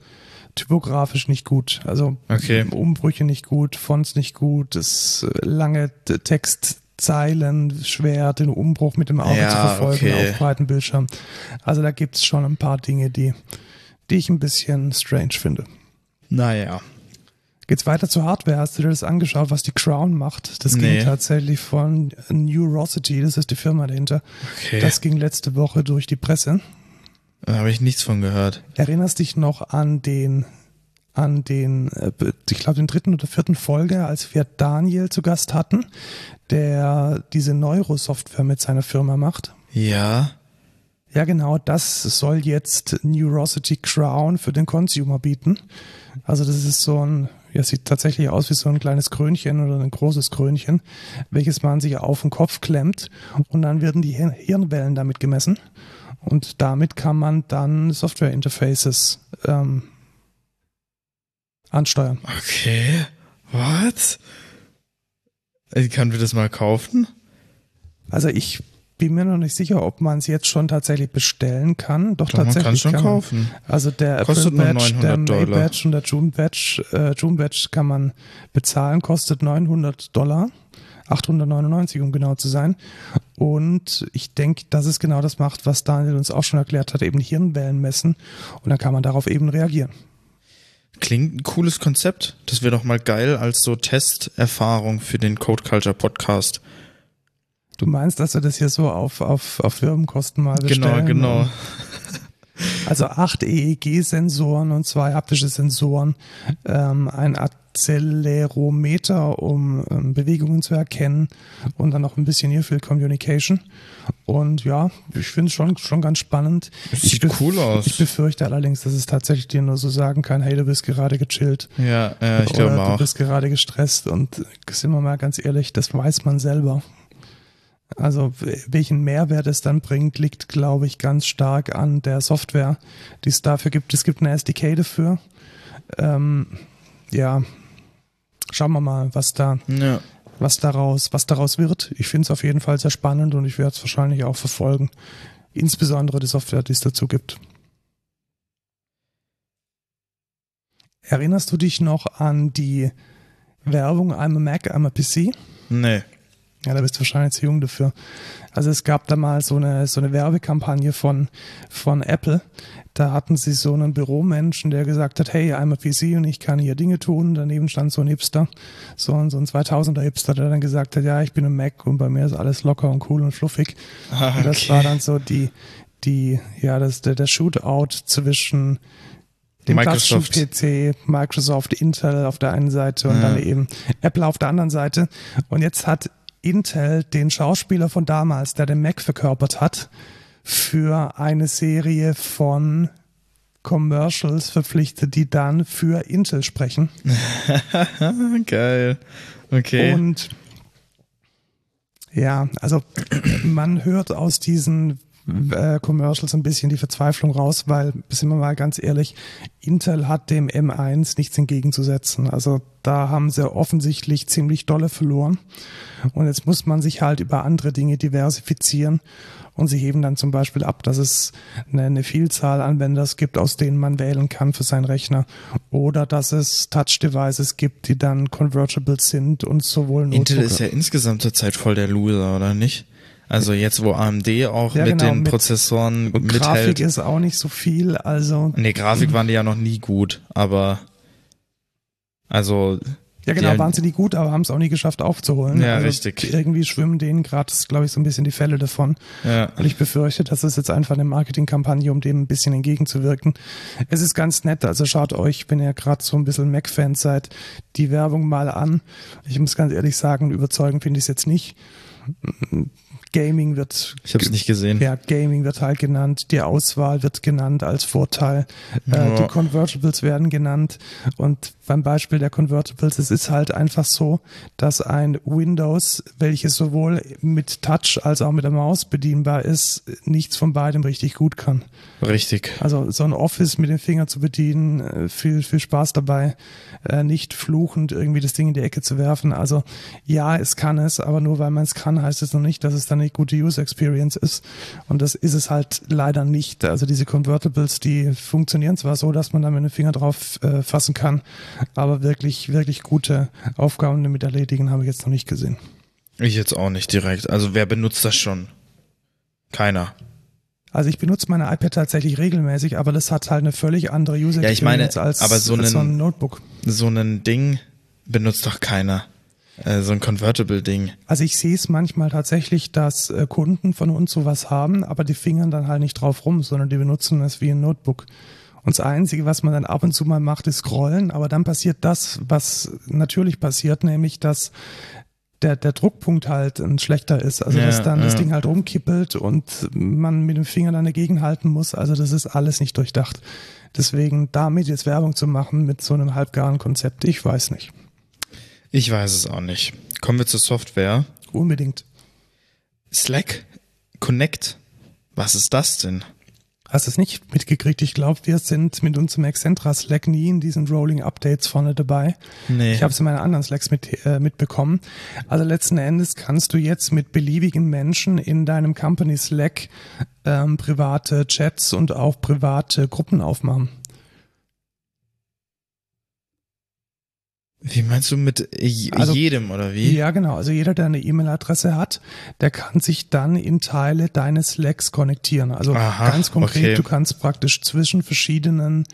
typografisch nicht gut. Also Okay. Umbrüche nicht gut, Fonts nicht gut, das äh, lange T- Textzeilen schwer, den Umbruch mit dem Auge Ja, zu verfolgen okay. auf breiten Bildschirm. Also da gibt es schon ein paar Dinge, die, die ich ein bisschen strange finde. Naja. Geht's weiter zur Hardware? Hast du dir das angeschaut, was die Crown macht? Das Nee. ging tatsächlich von Neurosity, das ist die Firma dahinter. Okay. Das ging letzte Woche durch die Presse. Da habe ich nichts von gehört. Erinnerst dich noch an den, an den, äh, ich glaube, den dritten oder vierten Folge, als wir Daniel zu Gast hatten, der diese Neurosoftware mit seiner Firma macht? Ja. Ja, genau, das soll jetzt Neurosity Crown für den Consumer bieten. Also das ist so ein, ja, sieht tatsächlich aus wie so ein kleines Krönchen oder ein großes Krönchen, welches man sich auf den Kopf klemmt und dann werden die Hir- Hirnwellen damit gemessen und damit kann man dann Software-Interfaces ähm, ansteuern. Okay. What? Äh, Können wir das mal kaufen? Also ich bin mir noch nicht sicher, ob man es jetzt schon tatsächlich bestellen kann. Doch, man tatsächlich kann schon kann man. kaufen. Also der Kostet nur Badge, der 900 May Dollar. Badge und der June Badge, äh, June Badge kann man bezahlen, kostet 900 Dollar. 899, um genau zu sein. Und ich denke, dass es genau das macht, was Daniel uns auch schon erklärt hat, eben Hirnwellen messen. Und dann kann man darauf eben reagieren. Klingt ein cooles Konzept. Das wäre doch mal geil als so Testerfahrung für den Code Culture Podcast. Du meinst, dass wir das hier so auf, auf, auf Firmenkosten mal bestellen? Genau, genau. Also acht EEG-Sensoren und zwei haptische Sensoren, ähm, ein Accelerometer, um ähm, Bewegungen zu erkennen und dann noch ein bisschen Near-Field Communication. Und ja, ich finde es schon, schon ganz spannend. Das ich sieht bef- cool aus. Ich befürchte allerdings, dass es tatsächlich dir nur so sagen kann, hey, du bist gerade gechillt. Ja, äh, ich glaube oder du auch. bist gerade gestresst und sind wir mal ganz ehrlich, das weiß man selber. Also welchen Mehrwert es dann bringt, liegt, glaube ich, ganz stark an der Software, die es dafür gibt. Es gibt eine SDK dafür. Ähm, ja, schauen wir mal, was da, Ja. was daraus, was daraus wird. Ich finde es auf jeden Fall sehr spannend und ich werde es wahrscheinlich auch verfolgen. Insbesondere die Software, die es dazu gibt. Erinnerst du dich noch an die Werbung I'm a Mac, I'm a PC? Nee. Ja, da bist du wahrscheinlich zu jung dafür. Also es gab da mal so eine, so eine Werbekampagne von, von Apple. Da hatten sie so einen Büromenschen, der gesagt hat, hey, I'm a PC und ich kann hier Dinge tun. Daneben stand so ein Hipster, so ein, so ein 2000er Hipster, der dann gesagt hat, ja, ich bin ein Mac und bei mir ist alles locker und cool und fluffig. Ah, Und das okay. war dann so die, die, ja, das, der, der Shootout zwischen dem Microsoft. klassischen PC, Microsoft, Intel auf der einen Seite und Ja. dann eben Apple auf der anderen Seite. Und jetzt hat Intel den Schauspieler von damals, der den Mac verkörpert hat, für eine Serie von Commercials verpflichtet, die dann für Intel sprechen. Geil. Okay. Und ja, also man hört aus diesen äh, Commercials ein bisschen die Verzweiflung raus, weil, sind wir mal ganz ehrlich, Intel hat dem M1 nichts entgegenzusetzen. Also da haben sie offensichtlich ziemlich dolle verloren. Und jetzt muss man sich halt über andere Dinge diversifizieren. Und sie heben dann zum Beispiel ab, dass es eine, eine Vielzahl Anwenders gibt, aus denen man wählen kann für seinen Rechner. Oder dass es Touch-Devices gibt, die dann convertible sind und sowohl Intel Notebook- ist ja insgesamt zurzeit voll der Loser, oder nicht? Also jetzt, wo AMD auch Ja, mit genau, den mit- Prozessoren Und Grafik mithält. ist auch nicht so viel, also Nee, Grafik waren die ja noch nie gut, aber also ja genau, Die- waren sie nie gut, aber haben es auch nie geschafft aufzuholen. Ja, also richtig. Irgendwie schwimmen denen gerade, glaube ich, so ein bisschen die Fälle davon. ja. Und ich befürchte, das ist jetzt einfach eine Marketingkampagne, um dem ein bisschen entgegenzuwirken. Es ist ganz nett, also schaut euch, wenn ihr gerade so ein bisschen Mac-Fans seid, die Werbung mal an. Ich muss ganz ehrlich sagen, überzeugend finde ich es jetzt nicht. Gaming wird Ich habe es nicht gesehen. Ja, Gaming wird halt genannt, die Auswahl wird genannt als Vorteil, äh, Ja. die Convertibles werden genannt und beim Beispiel der Convertibles, es ist halt einfach so, dass ein Windows, welches sowohl mit Touch als auch mit der Maus bedienbar ist, nichts von beidem richtig gut kann. Richtig. Also so ein Office mit dem Finger zu bedienen, äh, viel, viel Spaß dabei, äh, nicht fluchend irgendwie das Ding in die Ecke zu werfen. Also ja, es kann es, aber nur weil man es kann, heißt es noch nicht, dass es dann eine gute User Experience ist. Und das ist es halt leider nicht. Also diese Convertibles, die funktionieren zwar so, dass man da mit dem Finger drauf äh, fassen kann, aber wirklich, wirklich gute Aufgaben damit erledigen habe ich jetzt noch nicht gesehen. Ich jetzt auch nicht direkt. Also wer benutzt das schon? Keiner. Also ich benutze meine iPad tatsächlich regelmäßig, aber das hat halt eine völlig andere User Ja, ich meine, Experience als, aber so als so einen- ein Notebook. So ein Ding benutzt doch keiner. Äh, so ein Convertible-Ding. Also ich sehe es manchmal tatsächlich, dass äh, Kunden von uns sowas haben, aber die fingern dann halt nicht drauf rum, sondern die benutzen es wie ein Notebook. Und das Einzige, was man dann ab und zu mal macht, ist scrollen, aber dann passiert das, was natürlich passiert, nämlich dass der, der Druckpunkt halt ein schlechter ist. Also Ja, dass dann das ja. Ding halt rumkippelt und man mit dem Finger dann dagegen halten muss. Also das ist alles nicht durchdacht. Deswegen damit jetzt Werbung zu machen mit so einem halbgaren Konzept, ich weiß nicht. Ich weiß es auch nicht. Kommen wir zur Software. Unbedingt. Slack Connect. Was ist das denn? Hast du es nicht mitgekriegt? Ich glaube, wir sind mit unserem Excentra Slack nie in diesen Rolling Updates vorne dabei. Nee. Ich habe es in meinen anderen Slacks mit, äh, mitbekommen. Also letzten Endes kannst du jetzt mit beliebigen Menschen in deinem Company Slack ähm, private Chats und auch private Gruppen aufmachen. Wie meinst du mit je- Also- jedem oder wie? Ja, genau. Also jeder, der eine E-Mail-Adresse hat, der kann sich dann in Teile deines Slacks konnektieren. Also Aha, ganz konkret, okay. du kannst praktisch zwischen verschiedenen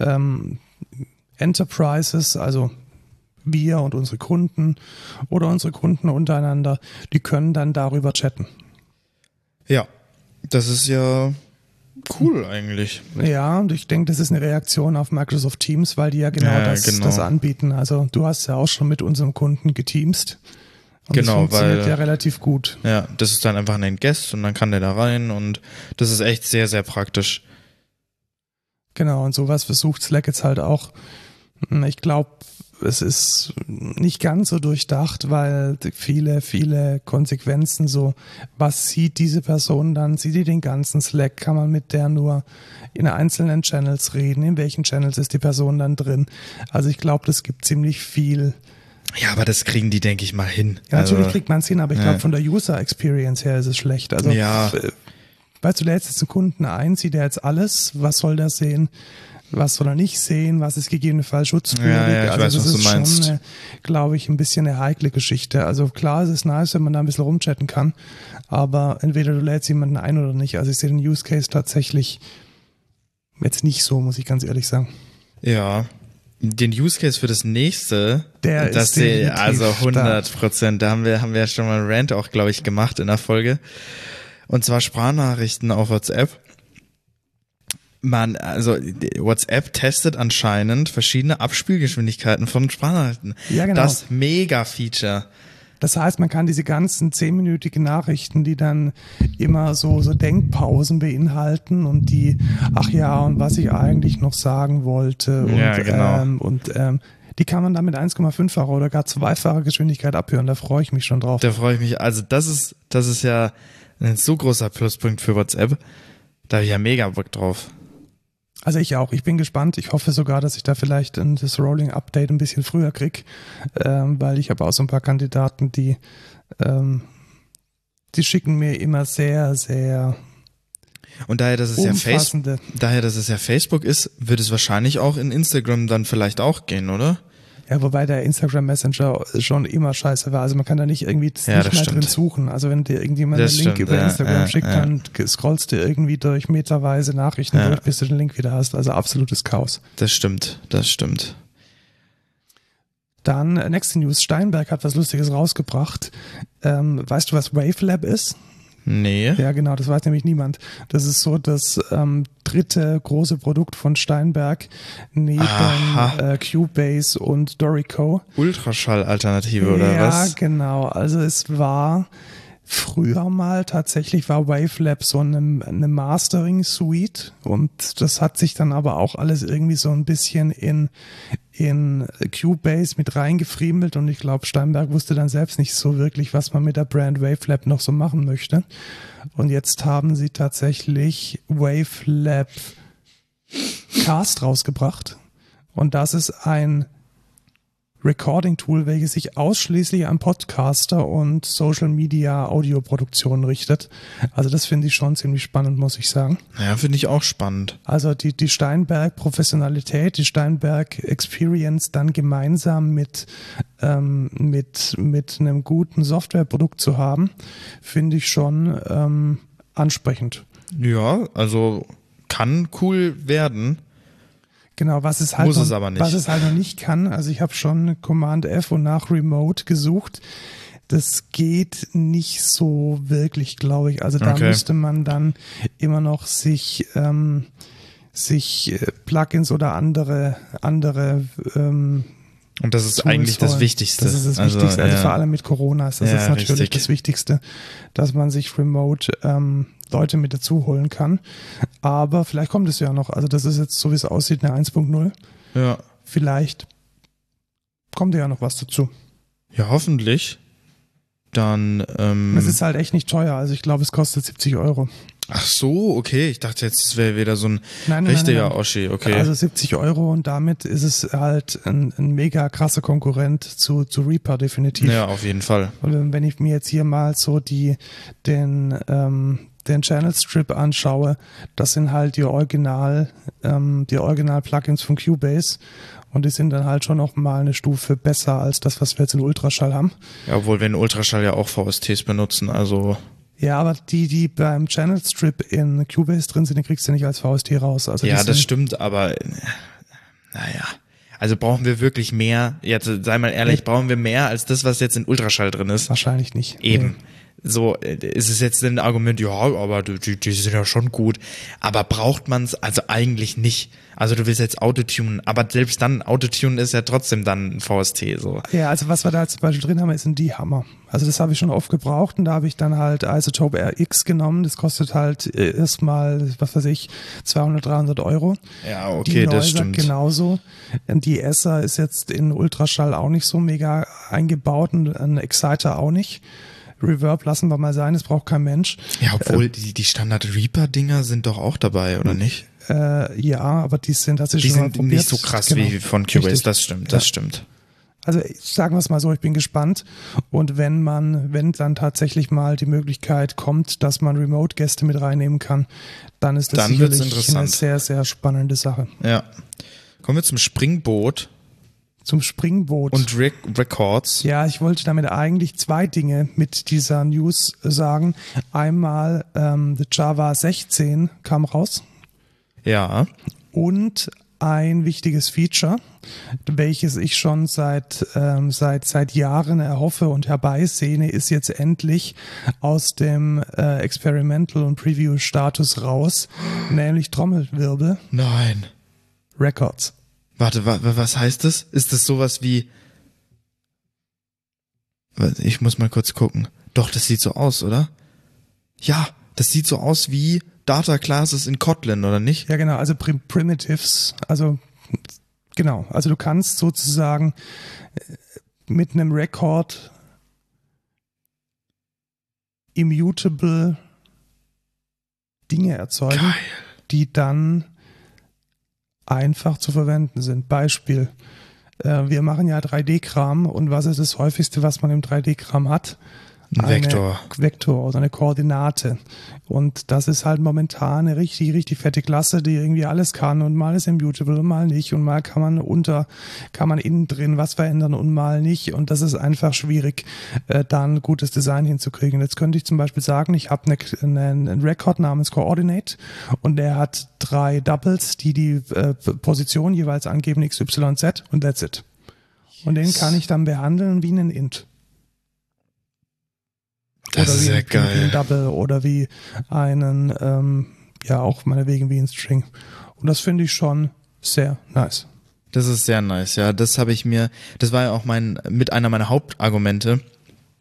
ähm, Enterprises, also wir und unsere Kunden oder unsere Kunden untereinander, die können dann darüber chatten. Ja. Das ist ja cool eigentlich. Ja, und ich denke, das ist eine Reaktion auf Microsoft Teams, weil die ja genau, Ja, das, genau. das anbieten. Also du hast ja auch schon mit unserem Kunden geteamst. Und das Genau, funktioniert weil- ja relativ gut. Ja, das ist dann einfach ein Guest und dann kann der da rein und das ist echt sehr, sehr praktisch. Genau, und sowas versucht Slack jetzt halt auch. Ich glaube, es ist nicht ganz so durchdacht, weil viele, viele Konsequenzen so, was sieht diese Person dann? Sieht die den ganzen Slack? Kann man mit der nur in einzelnen Channels reden? In welchen Channels ist die Person dann drin? Also ich glaube, das gibt ziemlich viel. Ja, aber das kriegen die, denke ich mal, hin. Ja, natürlich also, kriegt man es hin, aber ich ja. glaube, von der User Experience her ist es schlecht. Also Ja. äh, weißt du, lädst jetzt einen Kunden ein, sieht er jetzt alles, was soll der sehen, was soll er nicht sehen, was ist gegebenenfalls schutzwürdig. Ja, ja, ich also weiß, das was du ist meinst. schon, glaube ich, ein bisschen eine heikle Geschichte. Also klar, es ist nice, wenn man da ein bisschen rumchatten kann, aber entweder du lädst jemanden ein oder nicht. Also ich sehe den Use Case tatsächlich jetzt nicht so, muss ich ganz ehrlich sagen. Ja. Den Use Case für das nächste, Der das ist sehe also da. 100 Prozent. Da haben wir, haben wir ja schon mal einen Rant auch, glaube ich, gemacht in der Folge. Und zwar Sprachnachrichten auf WhatsApp. Man, also WhatsApp testet anscheinend verschiedene Abspielgeschwindigkeiten von Sprachnachrichten. Ja, genau. Das Mega-Feature. Das heißt, man kann diese ganzen zehnminütigen Nachrichten, die dann immer so, so Denkpausen beinhalten und die, ach ja, und was ich eigentlich noch sagen wollte und, Ja, genau. ähm, und ähm, die kann man dann mit 1,5-facher oder gar zweifacher Geschwindigkeit abhören. Da freue ich mich schon drauf. Da freue ich mich. Also das ist, das ist ja ein so großer Pluspunkt für WhatsApp. Da habe ich ja mega Bock drauf. Also ich auch. Ich bin gespannt. Ich hoffe sogar, dass ich da vielleicht das Rolling Update ein bisschen früher krieg, ähm, weil ich habe auch so ein paar Kandidaten, die, ähm, die schicken mir immer sehr, sehr Und daher, dass es ja Facebook, daher, dass es ja Facebook ist, wird es wahrscheinlich auch in Instagram dann vielleicht auch gehen, oder? Ja, wobei der Instagram Messenger schon immer scheiße war. Also man kann da nicht irgendwie das Ja, nicht mehr stimmt. drin suchen. Also wenn dir irgendjemand Das einen Link stimmt, über ja, Instagram ja, schickt, dann scrollst du irgendwie durch meterweise Nachrichten durch, bis du den Link wieder hast. Also absolutes Chaos. Das stimmt, das stimmt. Dann äh, nächste News. Steinberg hat was Lustiges rausgebracht. Ähm, weißt du, was Wavelab ist? Nee. Ja, genau, das weiß nämlich niemand. Das ist so das ähm, dritte große Produkt von Steinberg neben äh, Cubase und Dorico. Ultraschall-Alternative oder ja, was? genau. Also es war früher mal tatsächlich war Wavelab so eine, eine Mastering Suite und das hat sich dann aber auch alles irgendwie so ein bisschen in in Cubase mit reingefriemelt und ich glaube Steinberg wusste dann selbst nicht so wirklich, was man mit der Brand Wavelab noch so machen möchte. Und jetzt haben sie tatsächlich Wavelab Cast rausgebracht und das ist ein Recording-Tool, welches sich ausschließlich an Podcaster und Social-Media-Audioproduktionen richtet. Also das finde ich schon ziemlich spannend, muss ich sagen. Ja, finde ich auch spannend. Also die, die Steinberg-Professionalität, die Steinberg-Experience dann gemeinsam mit, ähm, mit, mit einem guten Softwareprodukt zu haben, finde ich schon ähm, ansprechend. Ja, also kann cool werden. Genau, was es halt, Muss noch, es aber nicht. was es halt noch nicht kann. Also ich habe schon Command F und nach Remote gesucht. Das geht nicht so wirklich, glaube ich. Also da Okay. müsste man dann immer noch sich ähm, sich äh, Plugins oder andere andere ähm, Und das ist Tools eigentlich das. Wichtigste. Das ist das also, Wichtigste. Also ja. vor allem mit Corona ist das Ja, natürlich richtig. das Wichtigste, dass man sich remote ähm, Leute mit dazu holen kann. Aber vielleicht kommt es ja noch. Also das ist jetzt, so wie es aussieht, eine 1.0. Ja. Vielleicht kommt ja noch was dazu. ja, hoffentlich. Dann, ähm, Es ist halt echt nicht teuer. Also ich glaube, es kostet 70 Euro. Ach so, okay. Ich dachte jetzt, es wäre wieder so ein Nein, richtiger nein, nein. Oschi, okay. Also 70 Euro und damit ist es halt ein, ein mega krasser Konkurrent zu, zu Reaper definitiv. ja, auf jeden Fall. Und wenn ich mir jetzt hier mal so die, den, ähm, den Channel Strip anschaue, das sind halt die Original, ähm, die Original Plugins von Cubase und die sind dann halt schon noch mal eine Stufe besser als das, was wir jetzt in Ultraschall haben. Ja, obwohl wir in Ultraschall ja auch VSTs benutzen, also Ja, aber die, die beim Channel Strip in Cubase drin sind, die kriegst du nicht als VST raus. Also ja, das stimmt, aber äh, naja. Also brauchen wir wirklich mehr, jetzt sei mal ehrlich, brauchen wir mehr als das, was jetzt in Ultraschall drin ist? Wahrscheinlich nicht. Eben. So, äh, ist es jetzt ein Argument, ja, aber die, die sind ja schon gut. Aber braucht man es also eigentlich nicht. Also du willst jetzt Autotune, aber selbst dann, Autotune ist ja trotzdem dann ein VST, so. Ja, also was wir da zum Beispiel drin haben, ist ein D-Hammer. Also das habe ich schon oft gebraucht und da habe ich dann halt Isotope RX genommen. Das kostet halt äh, erstmal, was weiß ich, 200, 300 Euro. Ja, Die okay, das Noiser stimmt. genauso. Die Esser ist jetzt in Ultraschall auch nicht so mega eingebaut und ein Exciter auch nicht. Reverb lassen wir mal sein, das braucht kein Mensch. Ja, obwohl die, die Standard Reaper-Dinger sind doch auch dabei, oder nicht? Äh, ja, aber die sind tatsächlich Die sind probiert. nicht so krass Genau. wie von Cubase, Richtig. das stimmt, das Ja. stimmt. Also sagen wir es mal so, ich bin gespannt. Und wenn man, wenn dann tatsächlich mal die Möglichkeit kommt, dass man Remote-Gäste mit reinnehmen kann, dann ist das Dann sicherlich eine sehr, sehr spannende Sache. Ja. Kommen wir zum Springboot Zum Springboot. und Rec Records. ja, ich wollte damit eigentlich zwei Dinge mit dieser News sagen. Einmal ähm, the Java 16 kam raus Ja. und ein wichtiges Feature, welches ich schon seit, ähm, seit, seit Jahren erhoffe und herbeisehne, ist jetzt endlich aus dem äh, Experimental und Preview-Status raus, nämlich Trommelwirbel Nein. Records. Warte, wa wa- was heißt das? Ist das sowas wie. Ich muss mal kurz gucken. Doch, das sieht so aus, oder? Ja, das sieht so aus wie Data Classes in Kotlin, oder nicht? Ja, genau, also Prim Primitives, also genau, also du kannst sozusagen äh, mit einem Record immutable Dinge erzeugen, Geil. die dann einfach zu verwenden sind. Beispiel, äh, wir machen ja 3D-Kram und was ist das häufigste, was man im 3D-Kram hat? Ein Vektor. Vektor oder eine Koordinate. Und das ist halt momentan eine richtig, richtig fette Klasse, die irgendwie alles kann und mal ist immutable und mal nicht und mal kann man unter, kann man innen drin was verändern und mal nicht und das ist einfach schwierig, äh, da ein gutes Design hinzukriegen. Jetzt könnte ich zum Beispiel sagen, ich habe eine, eine, einen Record namens Coordinate und der hat drei Doubles, die die äh, Position jeweils angeben, x, y, z und that's it. Und den kann ich dann behandeln wie einen Int. Das oder ist wie, ja wie, wie ein geil. Double oder wie einen, ähm, ja auch meinetwegen wie ein String. Und das finde ich schon sehr nice. Das ist sehr nice, ja. Das habe ich mir, das war ja auch mein, mit einer meiner Hauptargumente.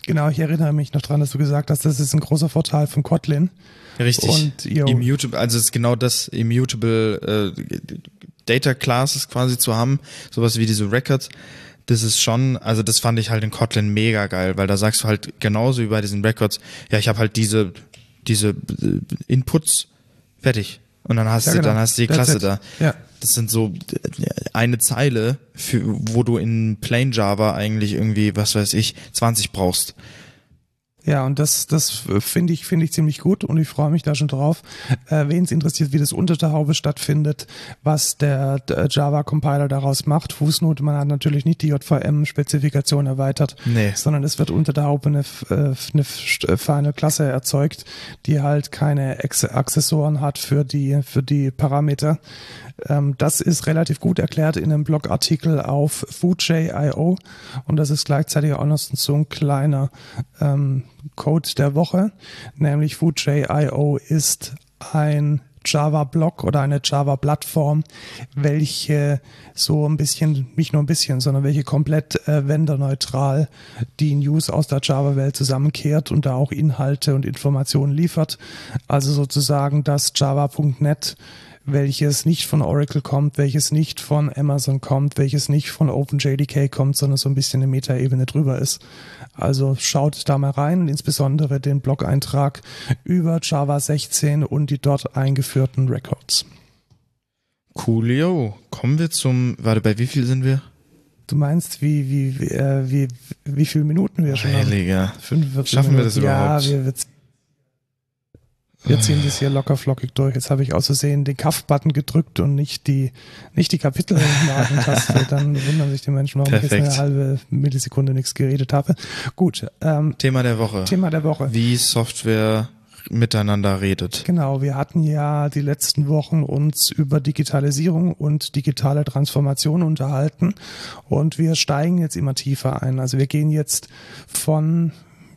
Genau, ich erinnere mich noch dran, dass du gesagt hast, das ist ein großer Vorteil von Kotlin. Richtig. Und, yo. Immutable, also es ist genau das, immutable äh, Data Classes quasi zu haben, sowas wie diese Records. Das ist schon, also das fand ich halt in Kotlin mega geil, weil da sagst du halt genauso wie bei diesen Records, ja, ich habe halt diese diese äh, Inputs fertig und dann hast Ja, du genau. dann hast du die Klasse da. Ja. Das sind so äh, eine Zeile, für, wo du in Plain Java eigentlich irgendwie, was weiß ich, 20 brauchst. Ja, und das, das finde ich, finde ich ziemlich gut und ich freue mich da schon drauf. Äh, Wen es interessiert, wie das unter der Haube stattfindet, was der, der Java-Compiler daraus macht. Fußnote, man hat natürlich nicht die JVM-Spezifikation erweitert, Nee. sondern es wird unter der Haube eine, äh, eine feine Klasse erzeugt, die halt keine Accessoren hat für die, für die Parameter. Ähm, das ist relativ gut erklärt in einem Blogartikel auf Foodj.io und das ist gleichzeitig auch noch so ein kleiner ähm, Code der Woche, nämlich Foodj.io ist ein Java-Blog oder eine Java-Plattform, welche so ein bisschen, nicht nur ein bisschen, sondern welche komplett äh, vendorneutral die News aus der Java-Welt zusammenkehrt und da auch Inhalte und Informationen liefert. Also sozusagen das Java.net welches nicht von Oracle kommt, welches nicht von Amazon kommt, welches nicht von OpenJDK kommt, sondern so ein bisschen eine Metaebene drüber ist. Also schaut da mal rein und insbesondere den Blog-Eintrag über Java 16 und die dort eingeführten Records. Coolio. Kommen wir zum, warte, bei wie viel sind wir? Du meinst, wie, wie, wie, äh, wie, wie viele Minuten wir schon Heiliger. haben? 45 Schaffen wir das überhaupt? Ja, wir, wir, ziehen das hier locker flockig durch. Jetzt habe ich aus Versehen den Kaff-Button gedrückt und nicht die, nicht die Kapitelmarkentaste. Dann wundern sich die Menschen, warum ich Perfekt. jetzt eine halbe Millisekunde nichts geredet habe. Gut, ähm, Thema der Woche. Thema der Woche. Wie Software miteinander redet. Genau, wir hatten ja die letzten Wochen uns über Digitalisierung und digitale Transformation unterhalten und wir steigen jetzt immer tiefer ein. Also wir gehen jetzt von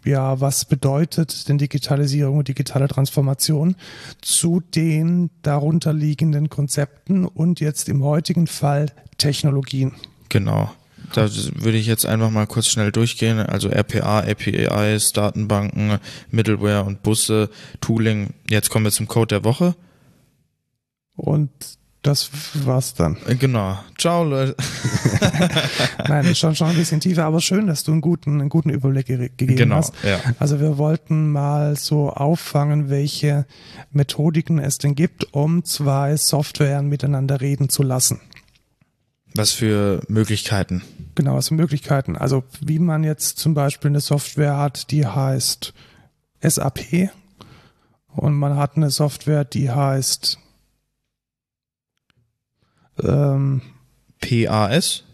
ja, was bedeutet denn Digitalisierung und digitale Transformation zu den darunterliegenden Konzepten und jetzt im heutigen Fall Technologien. Genau. Da würde ich jetzt einfach mal kurz schnell durchgehen. Also RPA, APIs, Datenbanken, Middleware und Busse, Tooling. Jetzt kommen wir zum Code der Woche. Und das war's dann. Äh, Genau. Ciao, Leute. Nein, schon, schon ein bisschen tiefer, aber schön, dass du einen guten, einen guten Überblick ge gegeben Genau, hast. ja. Also wir wollten mal so auffangen, welche Methodiken es denn gibt, um zwei Softwaren miteinander reden zu lassen. Was für Möglichkeiten? Genau, was für Möglichkeiten. Also wie man jetzt zum Beispiel eine Software hat, die heißt SAP und man hat eine Software, die heißt ähm, PAS?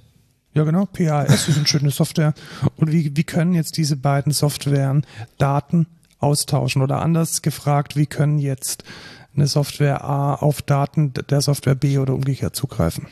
Ja, genau. PAS ist eine schöne Software. Und wie, wie können jetzt diese beiden Softwaren Daten austauschen? Oder anders gefragt, wie können jetzt eine Software A auf Daten der Software B oder umgekehrt zugreifen?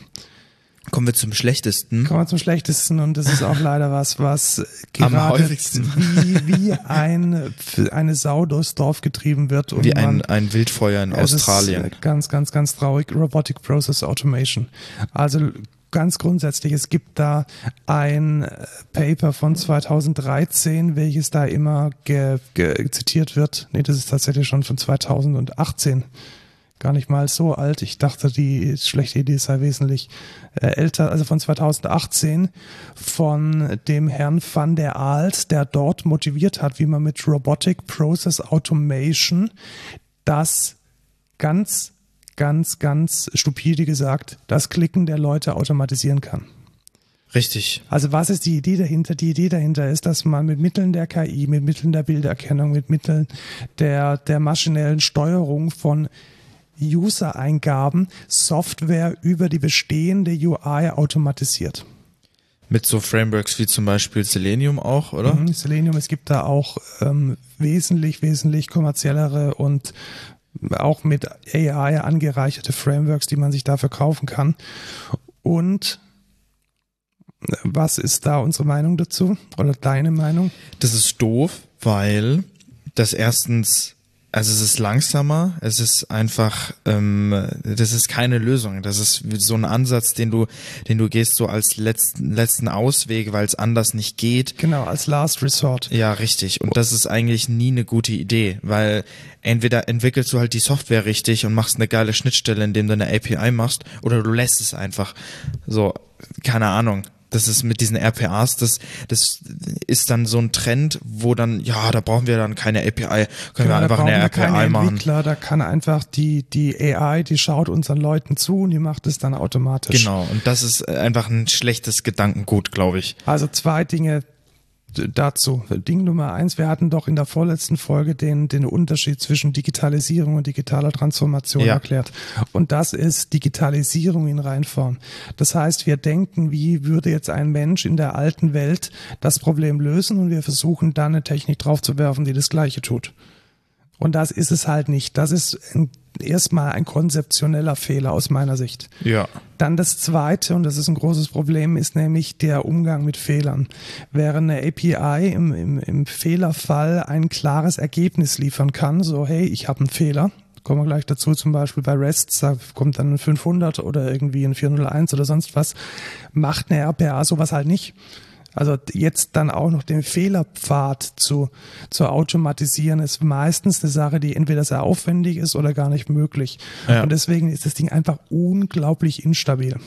Kommen wir zum schlechtesten. Kommen wir zum Schlechtesten und das ist auch leider was, was Am gerade häufigsten. wie, wie ein, eine Sau durchs Dorf getrieben wird. Und Wie man, ein, ein Wildfeuer in Australien. Ganz, ganz, ganz traurig. Robotic Process Automation. Also ganz grundsätzlich, es gibt da ein Paper von 2013, welches da immer ge, ge, zitiert wird. Nee, das ist tatsächlich schon von 2018. Gar nicht mal so alt. Ich dachte, die schlechte Idee sei wesentlich äh, älter. Also von 2018 von dem Herrn van der Aals, der dort motiviert hat, wie man mit Robotic Process Automation das ganz ganz, ganz stupide gesagt, das Klicken der Leute automatisieren kann. Richtig. Also was ist die Idee dahinter? Die Idee dahinter ist, dass man mit Mitteln der KI, mit Mitteln der Bilderkennung, mit Mitteln der, der maschinellen Steuerung von User-Eingaben Software über die bestehende UI automatisiert. Mit so Frameworks wie zum Beispiel Selenium auch, oder? Mhm, Selenium, es gibt da auch ähm, wesentlich, wesentlich kommerziellere und auch mit AI angereicherte Frameworks, die man sich dafür kaufen kann. Und was ist da unsere Meinung dazu? Oder deine Meinung? Das ist doof, weil das erstens, also es ist langsamer, es ist einfach, ähm, das ist keine Lösung. Das ist so ein Ansatz, den du, den du gehst so als letzten, letzten Ausweg, weil es anders nicht geht. Genau, als Last Resort. Ja, richtig. Und das ist eigentlich nie eine gute Idee, weil entweder entwickelst du halt die Software richtig und machst eine geile Schnittstelle, indem du eine API machst, oder du lässt es einfach. So, keine Ahnung. Das ist mit diesen RPAs, das, das ist dann so ein Trend, wo dann, ja, da brauchen wir dann keine API, können Genau, wir einfach eine API machen. Entwickler, da kann einfach die, die AI, die schaut unseren Leuten zu und die macht es dann automatisch. Genau, und das ist einfach ein schlechtes Gedankengut, glaube ich. Also zwei Dinge dazu. Ding Nummer eins, wir hatten doch in der vorletzten Folge den, den Unterschied zwischen Digitalisierung und digitaler Transformation Ja. erklärt. Und das ist Digitalisierung in Reinform. Das heißt, wir denken, wie würde jetzt ein Mensch in der alten Welt das Problem lösen und wir versuchen dann eine Technik draufzuwerfen, die das Gleiche tut. Und das ist es halt nicht. Das ist erstmal ein konzeptioneller Fehler aus meiner Sicht. Ja. Dann das zweite, und das ist ein großes Problem, ist nämlich der Umgang mit Fehlern. Während eine API im, im, im Fehlerfall ein klares Ergebnis liefern kann, so hey, ich habe einen Fehler, kommen wir gleich dazu, zum Beispiel bei REST, da kommt dann ein 500 oder irgendwie ein 401 oder sonst was, macht eine RPA sowas halt nicht. Also jetzt dann auch noch den Fehlerpfad zu, zu automatisieren, ist meistens eine Sache, die entweder sehr aufwendig ist oder gar nicht möglich. Ja. Und deswegen ist das Ding einfach unglaublich instabil.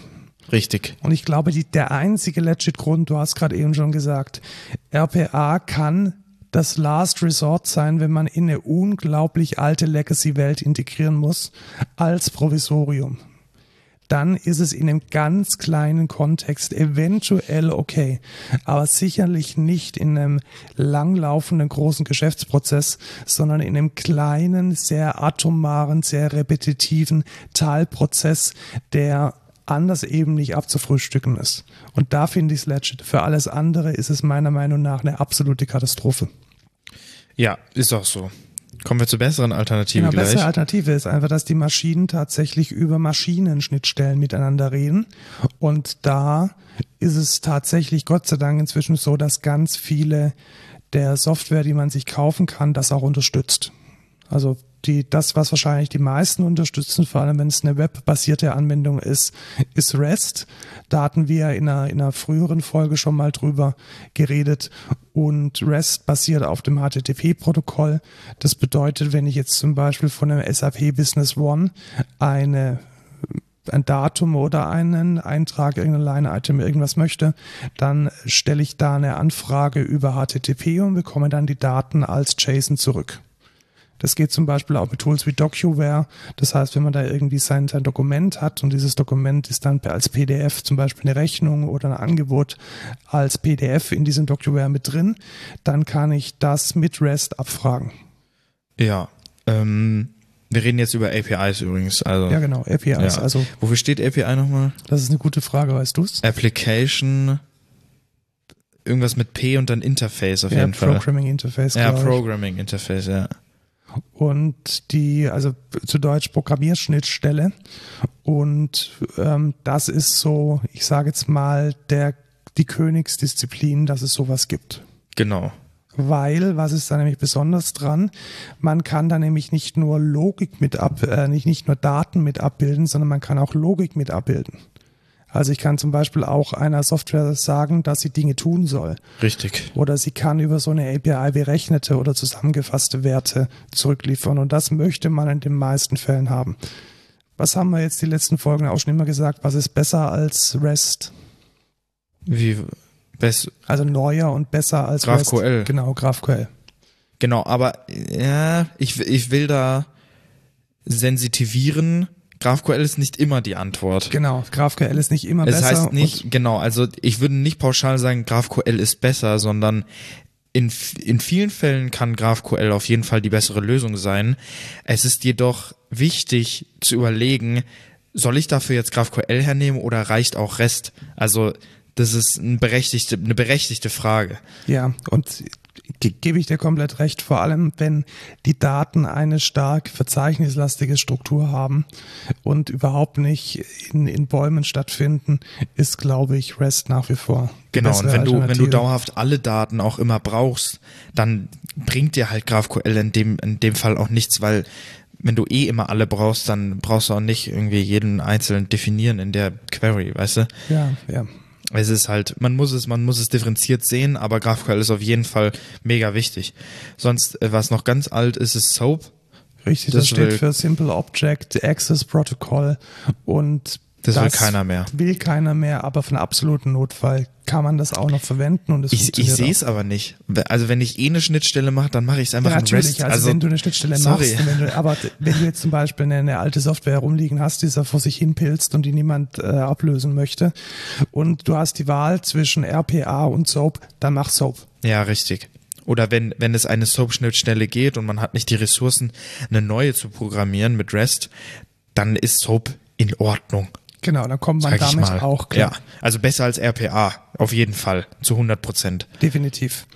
Richtig. Und ich glaube, die, der einzige legit Grund, du hast gerade eben schon gesagt, RPA kann das Last Resort sein, wenn man in eine unglaublich alte Legacy-Welt integrieren muss, als Provisorium. Dann ist es in einem ganz kleinen Kontext eventuell okay, aber sicherlich nicht in einem langlaufenden großen Geschäftsprozess, sondern in einem kleinen, sehr atomaren, sehr repetitiven Teilprozess, der anders eben nicht abzufrühstücken ist. Und da finde ich es legit. Für alles andere ist es meiner Meinung nach eine absolute Katastrophe. Ja, ist auch so. Kommen wir zur besseren Alternative Genau, gleich. bessere Alternative ist einfach, dass die Maschinen tatsächlich über Maschinenschnittstellen miteinander reden. Und da ist es tatsächlich Gott sei Dank inzwischen so, dass ganz viele der Software, die man sich kaufen kann, das auch unterstützt. Also die, das, was wahrscheinlich die meisten unterstützen, vor allem wenn es eine webbasierte Anwendung ist, ist REST. Da hatten wir in einer, in einer früheren Folge schon mal drüber geredet. Und REST basiert auf dem HTTP-Protokoll. Das bedeutet, wenn ich jetzt zum Beispiel von einem SAP Business One eine ein Datum oder einen Eintrag, irgendein Line-Item, irgendwas möchte, dann stelle ich da eine Anfrage über HTTP und bekomme dann die Daten als JSON zurück. Das geht zum Beispiel auch mit Tools wie DocuWare. Das heißt, wenn man da irgendwie sein, sein Dokument hat und dieses Dokument ist dann als PDF zum Beispiel eine Rechnung oder ein Angebot als PDF in diesem DocuWare mit drin, dann kann ich das mit REST abfragen. Ja. Ähm, wir reden jetzt über APIs übrigens. Also, Ja, genau, APIs. Ja. Also, Wofür steht API nochmal? das ist eine gute Frage, weißt du's? Application, irgendwas mit P und dann Interface auf Ja, jeden Fall. Programming Interface. Ja, glaub ich. Programming Interface, ja. Und die, also zu Deutsch Programmierschnittstelle. Und ähm, das ist so, ich sage jetzt mal, der, die Königsdisziplin, dass es sowas gibt. Genau. Weil, was ist da nämlich besonders dran? Man kann da nämlich nicht nur Logik mit ab, äh, nicht, nicht nur Daten mit abbilden, sondern man kann auch Logik mit abbilden. Also ich kann zum Beispiel auch einer Software sagen, dass sie Dinge tun soll. Richtig. Oder sie kann über so eine API berechnete oder zusammengefasste Werte zurückliefern. Und das möchte man in den meisten Fällen haben. Was haben wir jetzt die letzten Folgen auch schon immer gesagt? Was ist besser als REST? Wie best, Also neuer und besser als GraphQL. REST. Genau, GraphQL. Genau, aber ja, ich, ich will da sensitivieren. GraphQL ist nicht immer die Antwort. Genau, GraphQL ist nicht immer Es besser. heißt und- nicht, genau, also ich würde nicht pauschal sagen, GraphQL ist besser, sondern in, in vielen Fällen kann GraphQL auf jeden Fall die bessere Lösung sein. Es ist jedoch wichtig zu überlegen, soll ich dafür jetzt GraphQL hernehmen oder reicht auch REST? Also das ist eine berechtigte, eine berechtigte Frage. Ja, und gebe ich dir komplett recht, vor allem wenn die Daten eine stark verzeichnislastige Struktur haben und überhaupt nicht in, in Bäumen stattfinden, ist, glaube ich, REST nach wie vor. Genau, und wenn du, wenn du dauerhaft alle Daten auch immer brauchst, dann bringt dir halt GraphQL in dem, in dem Fall auch nichts, weil wenn du eh immer alle brauchst, dann brauchst du auch nicht irgendwie jeden einzeln definieren in der Query, weißt du? Ja, ja. Es ist halt, man muss es, man muss es differenziert sehen, aber GraphQL ist auf jeden Fall mega wichtig. Sonst, äh, was noch ganz alt ist, ist SOAP. Richtig, Das das, steht für Simple Object Access Protocol und Das will keiner mehr. Will keiner mehr, aber für einen absoluten Notfall kann man das auch noch verwenden und es Ich, ich sehe es aber nicht. Also wenn ich eh eine Schnittstelle mache, dann mache ich es einfach Ja, natürlich, REST. also, wenn du eine Schnittstelle sorry. machst, wenn du, aber wenn du jetzt zum Beispiel eine, eine alte Software herumliegen hast, die da vor sich hin pilzt und die niemand äh, ablösen möchte und du hast die Wahl zwischen RPA und SOAP, dann mach SOAP. Ja, richtig. Oder wenn, wenn es eine SOAP-Schnittstelle geht und man hat nicht die Ressourcen, eine neue zu programmieren mit REST, dann ist SOAP in Ordnung. Genau, dann kommt man damit mal. auch klar. Ja, also besser als RPA, auf jeden Fall, zu 100 Prozent. Definitiv.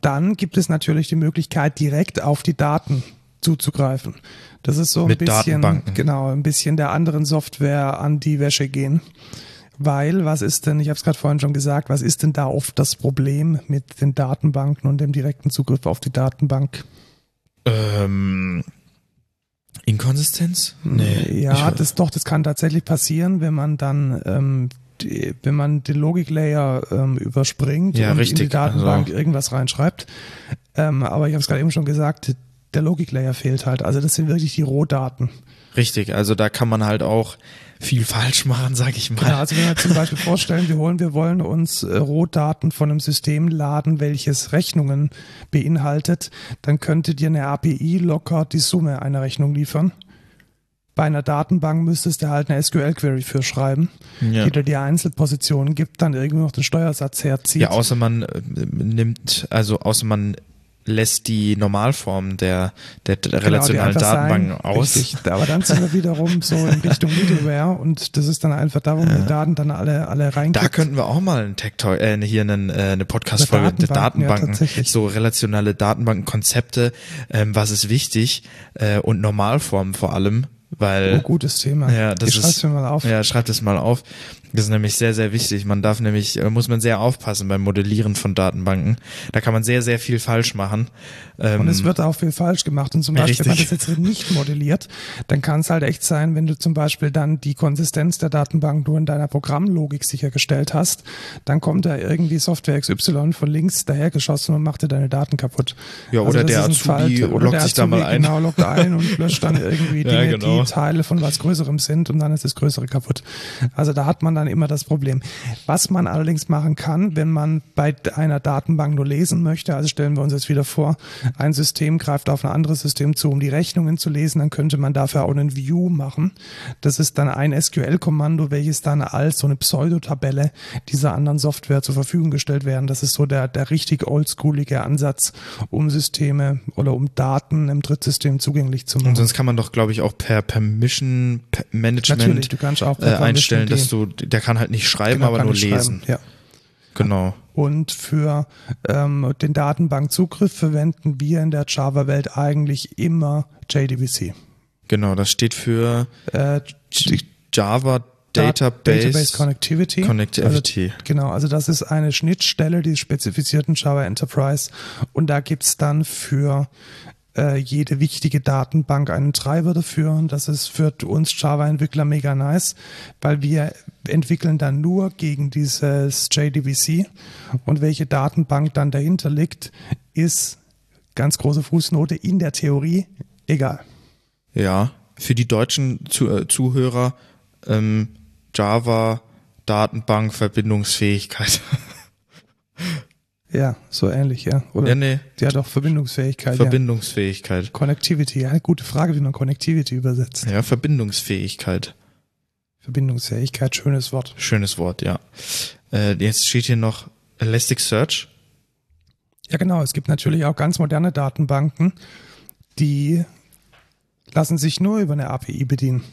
Dann gibt es natürlich die Möglichkeit, direkt auf die Daten zuzugreifen. Das ist so ein Mit bisschen, genau, ein bisschen der anderen Software an die Wäsche gehen. Weil, was ist denn, ich habe es gerade vorhin schon gesagt, was ist denn da oft das Problem mit den Datenbanken und dem direkten Zugriff auf die Datenbank? Ähm, Inkonsistenz? Nee. Ja, das doch, das kann tatsächlich passieren, wenn man dann ähm, die, wenn man den Logik-Layer ähm, überspringt Ja, und richtig, in die Datenbank also- irgendwas reinschreibt. Ähm, aber ich habe es gerade eben schon gesagt, der Logik-Layer fehlt halt. Also das sind wirklich die Rohdaten. Richtig, also da kann man halt auch viel falsch machen, sag ich mal. Genau, also wenn wir zum Beispiel vorstellen, wir holen, wir wollen uns äh, Rohdaten von einem System laden, welches Rechnungen beinhaltet, dann könnte dir eine API locker die Summe einer Rechnung liefern. Bei einer Datenbank müsstest du halt eine SQL-Query für schreiben, Ja. die dir die Einzelpositionen gibt, dann irgendwie noch den Steuersatz herzieht. Ja, außer man äh, nimmt, also außer man lässt die Normalform der, der Genau, die relationalen einfach Datenbanken sein. aus. Richtig. Aber dann sind wir wiederum so in Richtung Middleware und das ist dann einfach darum, die Daten dann alle, alle rein. Da könnten wir auch mal einen Tech Talk, äh, hier einen, äh, eine Podcast-Folge der Datenbanken, ja, Datenbanken, tatsächlich. so relationale Datenbankenkonzepte, ähm, was ist wichtig äh, und Normalformen vor allem, weil Oh, gutes Thema. Ja, das ich ist- mir mal auf. Ja, schreibt es mal auf. Das ist nämlich sehr, sehr wichtig. Man darf nämlich, äh, muss man sehr aufpassen beim Modellieren von Datenbanken. Da kann man sehr, sehr viel falsch machen. Ähm, Und es wird auch viel falsch gemacht. Und zum Beispiel, wenn man das Richtig. jetzt nicht modelliert, dann kann es halt echt sein, wenn du zum Beispiel dann die Konsistenz der Datenbank nur in deiner Programmlogik sichergestellt hast, dann kommt da irgendwie Software XY von links dahergeschossen und macht dir deine Daten kaputt. Ja, oder das der Azubi oder loggt der sich da mal ein. Genau, loggt ein und löscht dann irgendwie Ja, Dinge, genau. die Teile von was Größerem sind und dann ist das Größere kaputt. Also da hat man dann immer das Problem. Was man allerdings machen kann, wenn man bei einer Datenbank nur lesen möchte, also stellen wir uns jetzt wieder vor, ein System greift auf ein anderes System zu, um die Rechnungen zu lesen, dann könnte man dafür auch einen View machen. Das ist dann ein SQL-Kommando, welches dann als so eine Pseudotabelle dieser anderen Software zur Verfügung gestellt werden. Das ist so der, der richtig oldschoolige Ansatz, um Systeme oder um Daten im Drittsystem zugänglich zu machen. und sonst kann man doch, glaube ich, auch per Permission Management Natürlich, du kannst auch äh, einstellen, dass du, der kann halt nicht schreiben, genau, aber nur lesen. Ja. Genau. Und für ähm, den Datenbankzugriff verwenden wir in der Java-Welt eigentlich immer JDBC. Genau, das steht für Äh, Java Dat- Database, Database Connectivity. Connectivity. Also, genau, also das ist eine Schnittstelle, die ist spezifiziert in Java Enterprise. Und da gibt's dann für äh, jede wichtige Datenbank einen Treiber dafür. Und das ist für uns Java-Entwickler mega nice, weil wir entwickeln dann nur gegen dieses JDBC. Und welche Datenbank dann dahinter liegt, ist ganz große Fußnote in der Theorie egal. Ja, für die deutschen äh, Zuhörer ähm, Java Datenbank Verbindungsfähigkeit. Ja, so ähnlich, ja. Oder ja, nee, ja, doch, Verbindungsfähigkeit. ja. Verbindungsfähigkeit. Connectivity, ja, gute Frage, wie man Connectivity übersetzt. Ja, Verbindungsfähigkeit. Verbindungsfähigkeit, schönes Wort. Schönes Wort, ja. Äh, jetzt steht hier noch Elasticsearch. Ja, genau. Es gibt natürlich auch ganz moderne Datenbanken, die lassen sich nur über eine API bedienen.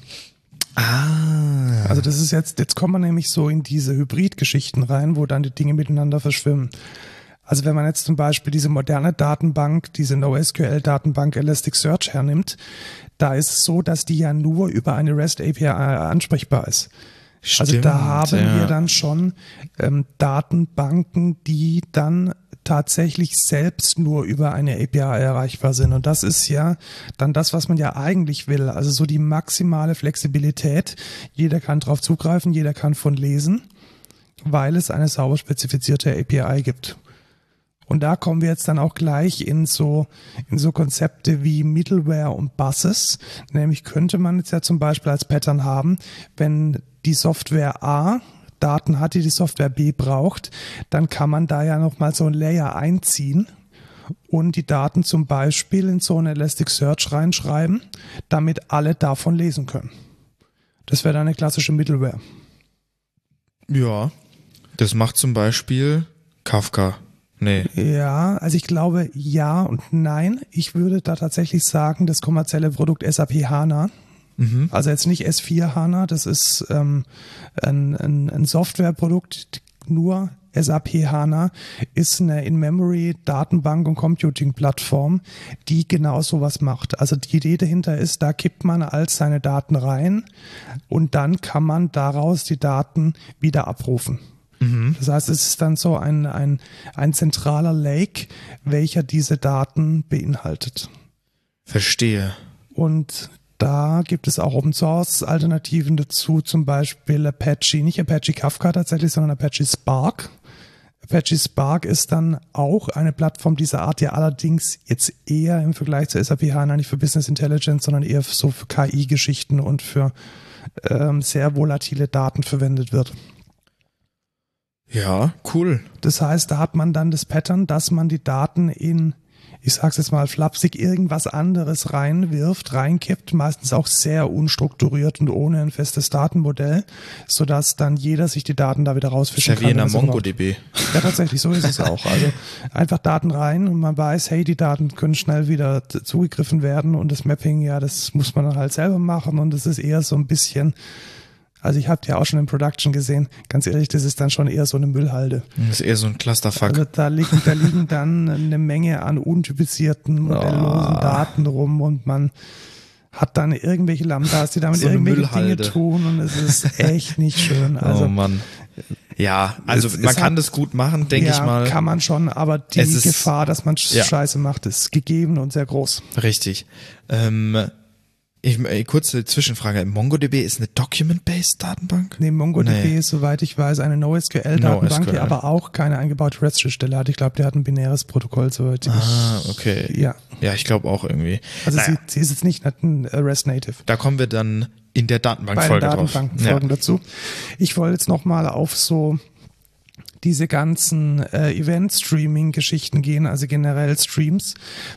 Ah. Also das ist jetzt, jetzt kommen wir nämlich so in diese Hybrid-Geschichten rein, wo dann die Dinge miteinander verschwimmen. Also wenn man jetzt zum Beispiel diese moderne Datenbank, diese NoSQL-Datenbank Elasticsearch hernimmt, da ist es so, dass die ja nur über eine REST API ansprechbar ist. Also Stimmt, da haben ja. wir dann schon ähm, Datenbanken, die dann tatsächlich selbst nur über eine API erreichbar sind. Und das ist ja dann das, was man ja eigentlich will. Also so die maximale Flexibilität. Jeder kann drauf zugreifen, jeder kann von lesen, weil es eine sauber spezifizierte API gibt. Und da kommen wir jetzt dann auch gleich in so, in so Konzepte wie Middleware und Buses. Nämlich könnte man jetzt ja zum Beispiel als Pattern haben, wenn die Software A Daten hat, die die Software B braucht, dann kann man da ja nochmal so ein Layer einziehen und die Daten zum Beispiel in so ein Elasticsearch reinschreiben, damit alle davon lesen können. Das wäre dann eine klassische Middleware. Ja. Das macht zum Beispiel Kafka. Nee. Ja, also ich glaube ja und nein. Ich würde da tatsächlich sagen, das kommerzielle Produkt SAP HANA, Mhm. also jetzt nicht S4 HANA, das ist ähm, ein, ein, ein Softwareprodukt, nur SAP HANA ist eine In-Memory Datenbank und Computing Plattform, die genau sowas macht. Also die Idee dahinter ist, da kippt man als seine Daten rein und dann kann man daraus die Daten wieder abrufen. Das heißt, es ist dann so ein, ein, ein zentraler Lake, welcher diese Daten beinhaltet. Verstehe. Und da gibt es auch Open Source Alternativen dazu, zum Beispiel Apache, nicht Apache Kafka tatsächlich, sondern Apache Spark. Apache Spark ist dann auch eine Plattform dieser Art, die allerdings jetzt eher im Vergleich zu SAP HANA nicht für Business Intelligence, sondern eher so für KI-Geschichten und für ähm, sehr volatile Daten verwendet wird. Ja, cool. Das heißt, da hat man dann das Pattern, dass man die Daten in ich sag's jetzt mal flapsig, irgendwas anderes reinwirft, reinkippt, meistens auch sehr unstrukturiert und ohne ein festes Datenmodell, sodass dann jeder sich die Daten da wieder rausfischen kann. Ja, wie in der MongoDB. Ja, tatsächlich, so ist es auch. Also einfach Daten rein und man weiß, hey, die Daten können schnell wieder zugegriffen werden und das Mapping, ja, das muss man dann halt selber machen und das ist eher so ein bisschen also ich habe die auch schon in Production gesehen. Ganz ehrlich, das ist dann schon eher so eine Müllhalde. Das ist eher so ein Clusterfuck. Also da liegen, da liegen dann eine Menge an untypisierten, modelllosen oh. Daten rum und man hat dann irgendwelche Lambdas, die damit so irgendwelche Müllhalde. Dinge tun und es ist echt nicht schön. Oh also, oh Mann. Ja, also es, man es kann hat, das gut machen, denke ja, ich mal. kann man schon, aber die ist, Gefahr, dass man ja. Scheiße macht, ist gegeben und sehr groß. Richtig. Ähm, ich, äh, kurze Zwischenfrage. MongoDB ist eine Document-Based Datenbank? Nee, MongoDB nee. ist, soweit ich weiß, eine NoSQL-Datenbank, no die aber auch keine eingebaute REST-Stelle hat. Ich glaube, der hat ein binäres Protokoll, soweit ah, okay. Ja. Ja, ich glaube auch irgendwie. Also naja. sie, sie, ist jetzt nicht ein äh, REST-Native. Da kommen wir dann in der Datenbank-Folge drauf. Datenbank-Folgen ja. dazu. Ich wollte jetzt nochmal auf so diese ganzen äh, Event-Streaming-Geschichten gehen, also generell Streams,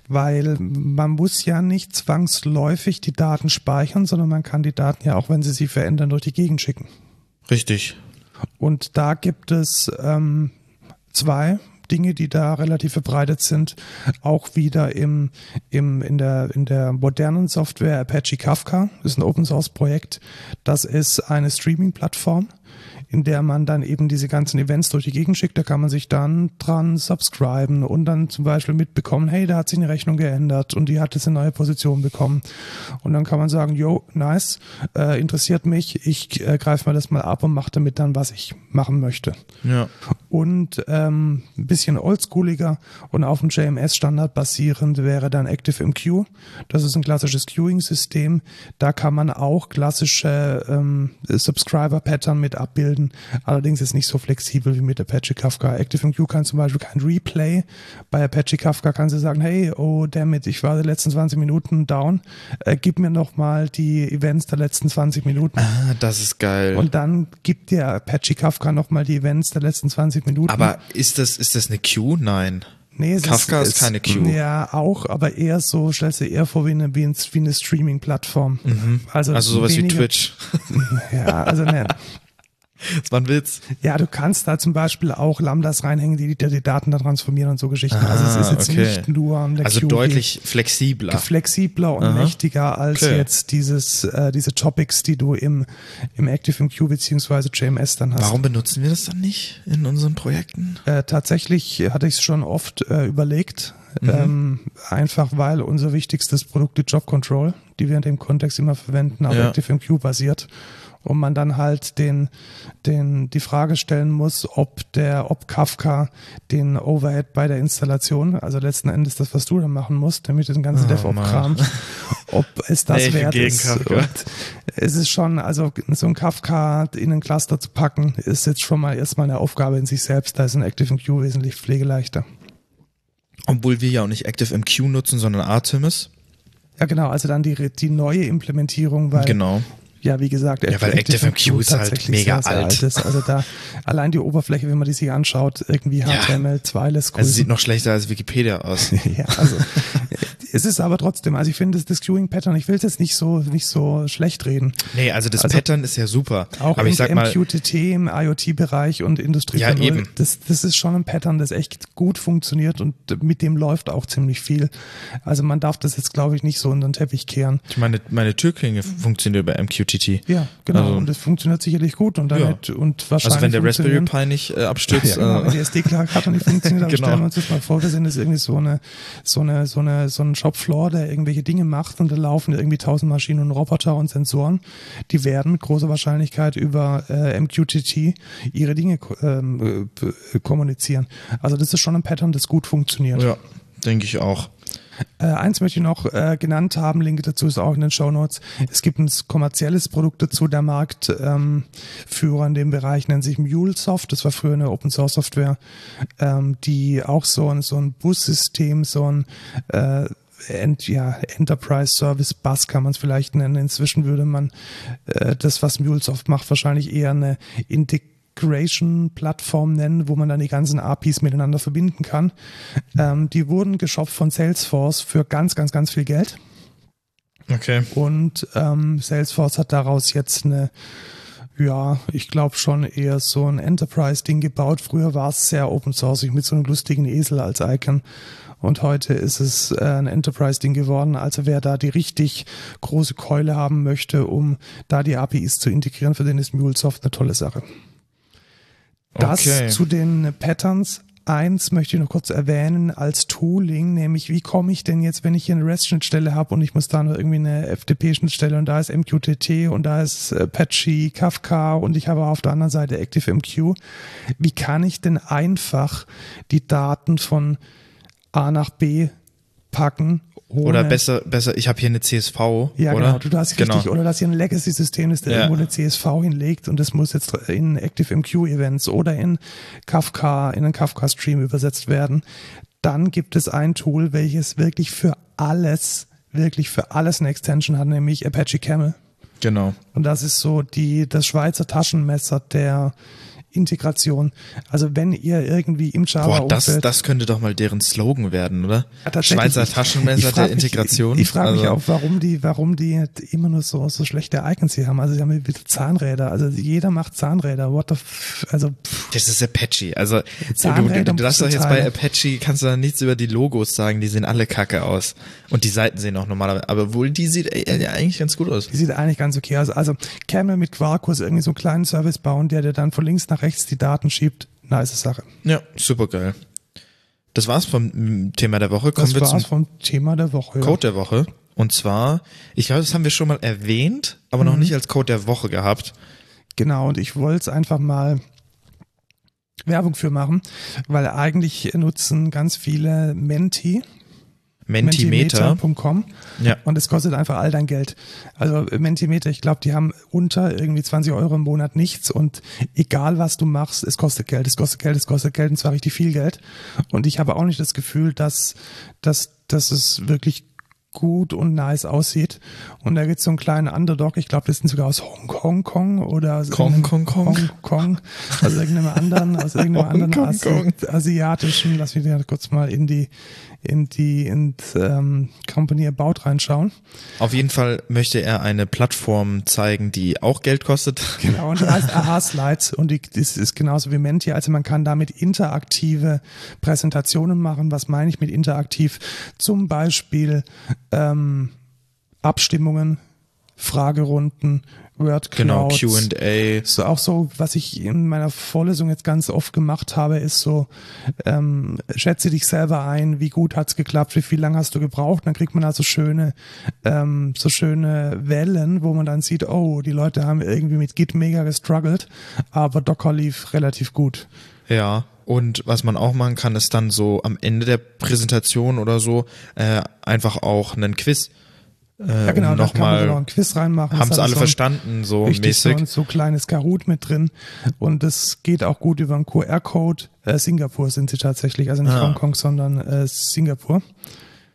weil man muss ja nicht zwangsläufig die Daten speichern, sondern man kann die Daten ja auch, wenn sie sich verändern, durch die Gegend schicken. Richtig. Und da gibt es ähm, zwei Dinge, die da relativ verbreitet sind, auch wieder im, im, in, der, in der modernen Software Apache Kafka, das ist ein Open Source Projekt. Das ist eine Streaming-Plattform, in der man dann eben diese ganzen Events durch die Gegend schickt. Da kann man sich dann dran subscriben und dann zum Beispiel mitbekommen, hey, da hat sich eine Rechnung geändert und die hat jetzt eine neue Position bekommen. Und dann kann man sagen, yo, nice, äh, interessiert mich, ich äh, greife mir das mal ab und mache damit dann, was ich machen möchte. Ja. Und ähm, ein bisschen oldschooliger und auf dem JMS-Standard basierend wäre dann ActiveMQ. Das ist ein klassisches Queuing-System. Da kann man auch klassische ähm, Subscriber-Pattern mit abbilden abbilden. Allerdings ist nicht so flexibel wie mit Apache Kafka. ActiveMQ kann zum Beispiel kein Replay. Bei Apache Kafka kann sie sagen, hey, oh damn it, ich war die letzten 20 Minuten down. Äh, gib mir nochmal die Events der letzten 20 Minuten. Ah, das ist geil. Und dann gibt dir Apache Kafka nochmal die Events der letzten 20 Minuten. Aber ist das, ist das eine Queue? Nein. Nee, Kafka ist, ist, keine Queue. Ja, auch, aber eher so, stellst du eher vor wie eine, wie eine Streaming-Plattform. Mhm. Also, also sowas weniger, wie Twitch. Ja, also ne, Das war ein Witz. Ja, du kannst da zum Beispiel auch Lambdas reinhängen, die die, die Daten da transformieren und so Geschichten. Ah, also es ist jetzt okay. nicht nur an der Also Queue deutlich flexibler. Flexibler und Aha. mächtiger als okay. jetzt dieses, äh, diese Topics, die du im, im ActiveMQ beziehungsweise JMS dann hast. Warum benutzen wir das dann nicht in unseren Projekten? Äh, tatsächlich hatte ich es schon oft äh, überlegt. Mhm. Ähm, einfach weil unser wichtigstes Produkt die Job Control, die wir in dem Kontext immer verwenden, auf ja. ActiveMQ basiert und man dann halt den, den, die Frage stellen muss, ob der, ob Kafka den Overhead bei der Installation, also letzten Endes das, was du dann machen musst, nämlich diesen ganzen oh, DevOps-Kram, ob es das nee, wert ist. Es ist schon, also so ein Kafka in einen Cluster zu packen, ist jetzt schon mal erstmal eine Aufgabe in sich selbst. Da ist ein ActiveMQ wesentlich pflegeleichter. Obwohl wir ja auch nicht ActiveMQ nutzen, sondern Artemis. Ja, genau, also dann die, die neue Implementierung, weil genau ja, wie gesagt, ja, weil ActiveMQ ist halt mega sehr, sehr alt. Ist. Also da allein die Oberfläche, wenn man die sich anschaut, irgendwie HTML2 lässt Also sieht noch schlechter als Wikipedia aus. ja, also es ist aber trotzdem, also ich finde das Queuing-Pattern, ich will es jetzt nicht so nicht so schlecht reden. Nee, also das also, Pattern ist ja super. Auch aber ich sag mal, MQTT im IoT-Bereich und Industrie. Ja, eben. Das, das ist schon ein Pattern, das echt gut funktioniert und mit dem läuft auch ziemlich viel. Also man darf das jetzt, glaube ich, nicht so unter den Teppich kehren. Ich meine, meine Türklinge funktioniert über MQTT TT. Ja, genau. Also, und das funktioniert sicherlich gut und damit ja. und wahrscheinlich. Also wenn der Raspberry Pi nicht äh, abstürzt. Ja, genau, äh, wenn die SD-Karte nicht funktioniert, aber genau. stellen wir uns das mal vor, wir sind jetzt irgendwie so eine, so eine, so eine, so ein Shopfloor, der irgendwelche Dinge macht und da laufen irgendwie tausend Maschinen und Roboter und Sensoren. Die werden mit großer Wahrscheinlichkeit über äh, MQTT ihre Dinge ähm, äh, kommunizieren. Also das ist schon ein Pattern, das gut funktioniert. Ja, denke ich auch. Äh, eins möchte ich noch äh, genannt haben, Link dazu ist auch in den Show Notes. Es gibt ein kommerzielles Produkt dazu, der Marktführer ähm, in dem Bereich nennt sich MuleSoft. Das war früher eine Open Source Software, ähm, die auch so ein, so ein Bussystem, so ein äh, Ent, ja, Enterprise Service Bus kann man es vielleicht nennen. Inzwischen würde man äh, das, was MuleSoft macht, wahrscheinlich eher eine Integration Integration-Plattform nennen, wo man dann die ganzen APIs miteinander verbinden kann. Ähm, die wurden geshoppt von Salesforce für ganz, ganz, ganz viel Geld. Okay. Und ähm, Salesforce hat daraus jetzt eine, ja, ich glaube schon eher so ein Enterprise-Ding gebaut. Früher war es sehr open source mit so einem lustigen Esel als Icon. Und heute ist es äh, ein Enterprise-Ding geworden. Also wer da die richtig große Keule haben möchte, um da die APIs zu integrieren, für den ist MuleSoft eine tolle Sache. Das okay. zu den Patterns. Eins möchte ich noch kurz erwähnen als Tooling, nämlich wie komme ich denn jetzt, wenn ich hier eine REST-Schnittstelle habe und ich muss da nur irgendwie eine FTP-Schnittstelle und da ist MQTT und da ist Apache, Kafka und ich habe auf der anderen Seite ActiveMQ. Wie kann ich denn einfach die Daten von A nach B packen oder besser, besser, ich habe hier eine CSV. Ja, oder? genau. Du hast richtig, genau. oder dass hier ein Legacy-System ist, der ja. irgendwo eine CSV hinlegt und das muss jetzt in ActiveMQ-Events oder in Kafka, in einen Kafka-Stream übersetzt werden. Dann gibt es ein Tool, welches wirklich für alles, wirklich für alles eine Extension hat, nämlich Apache Camel. Genau. Und das ist so die, das Schweizer Taschenmesser der, Integration. Also wenn ihr irgendwie im Java Boah, das, das könnte doch mal deren Slogan werden, oder? Ja, Schweizer Taschenmesser der Integration. Ich, ich frage also. mich auch, warum die, warum die immer nur so, so schlechte Icons hier haben. Also sie haben wieder Zahnräder. Also jeder macht Zahnräder. What the f also pff. Das ist Apache. Also Zahnräder du, du, du darfst doch jetzt bei Apache kannst du da nichts über die Logos sagen. Die sehen alle kacke aus. Und die Seiten sehen auch normalerweise. Aber wohl die sieht ja eigentlich ganz gut aus. Die sieht eigentlich ganz okay aus. Also Camel mit Quarkus irgendwie so einen kleinen Service bauen, der dir dann von links nach rechts die Daten schiebt. Nice Sache. Ja, super geil. Das war's vom Thema der Woche. Kommen das war's vom Thema der Woche. Code der Woche. Und zwar, ich glaube, das haben wir schon mal erwähnt, aber mhm. noch nicht als Code der Woche gehabt. Genau, und ich wollte es einfach mal Werbung für machen, weil eigentlich nutzen ganz viele Menti, Mentimeter.com. Ja. Und es kostet einfach all dein Geld. Also Mentimeter, ich glaube, die haben unter irgendwie 20 Euro im Monat nichts und egal was du machst, es kostet Geld, es kostet Geld, es kostet Geld und zwar richtig viel Geld. Und ich habe auch nicht das Gefühl, dass, dass, dass es wirklich gut und nice aussieht. Und da gibt es so einen kleinen Underdog, ich glaube, das sind sogar aus Hongkong Kong oder aus Kong, Kong, Kong, aus irgendeinem anderen, aus irgendeinem anderen Asi asiatischen, lass mich da kurz mal in die in die in ähm, Company About reinschauen. Auf jeden Fall möchte er eine Plattform zeigen, die auch Geld kostet. Genau, und die heißt Aha Slides und die, das ist genauso wie Menti. Also man kann damit interaktive Präsentationen machen. Was meine ich mit interaktiv? Zum Beispiel ähm, Abstimmungen, Fragerunden, Word Genau, Q&A. So auch so, was ich in meiner Vorlesung jetzt ganz oft gemacht habe, ist so, ähm, schätze dich selber ein, wie gut hat's geklappt, wie viel lange hast du gebraucht, dann kriegt man also schöne, ähm, so schöne Wellen, wo man dann sieht, oh, die Leute haben irgendwie mit Git mega gestruggelt, aber Docker lief relativ gut. Ja, und was man auch machen kann, ist dann so am Ende der Präsentation oder so äh, einfach auch einen Quiz äh, ja, genau, um noch mal noch ein Quiz reinmachen. Haben es alle so verstanden, so mäßig. So, so kleines Kahoot mit drin. Und das geht auch gut über einen QR-Code. Äh, Singapur sind sie tatsächlich, also nicht ah. Hongkong, sondern äh, Singapur.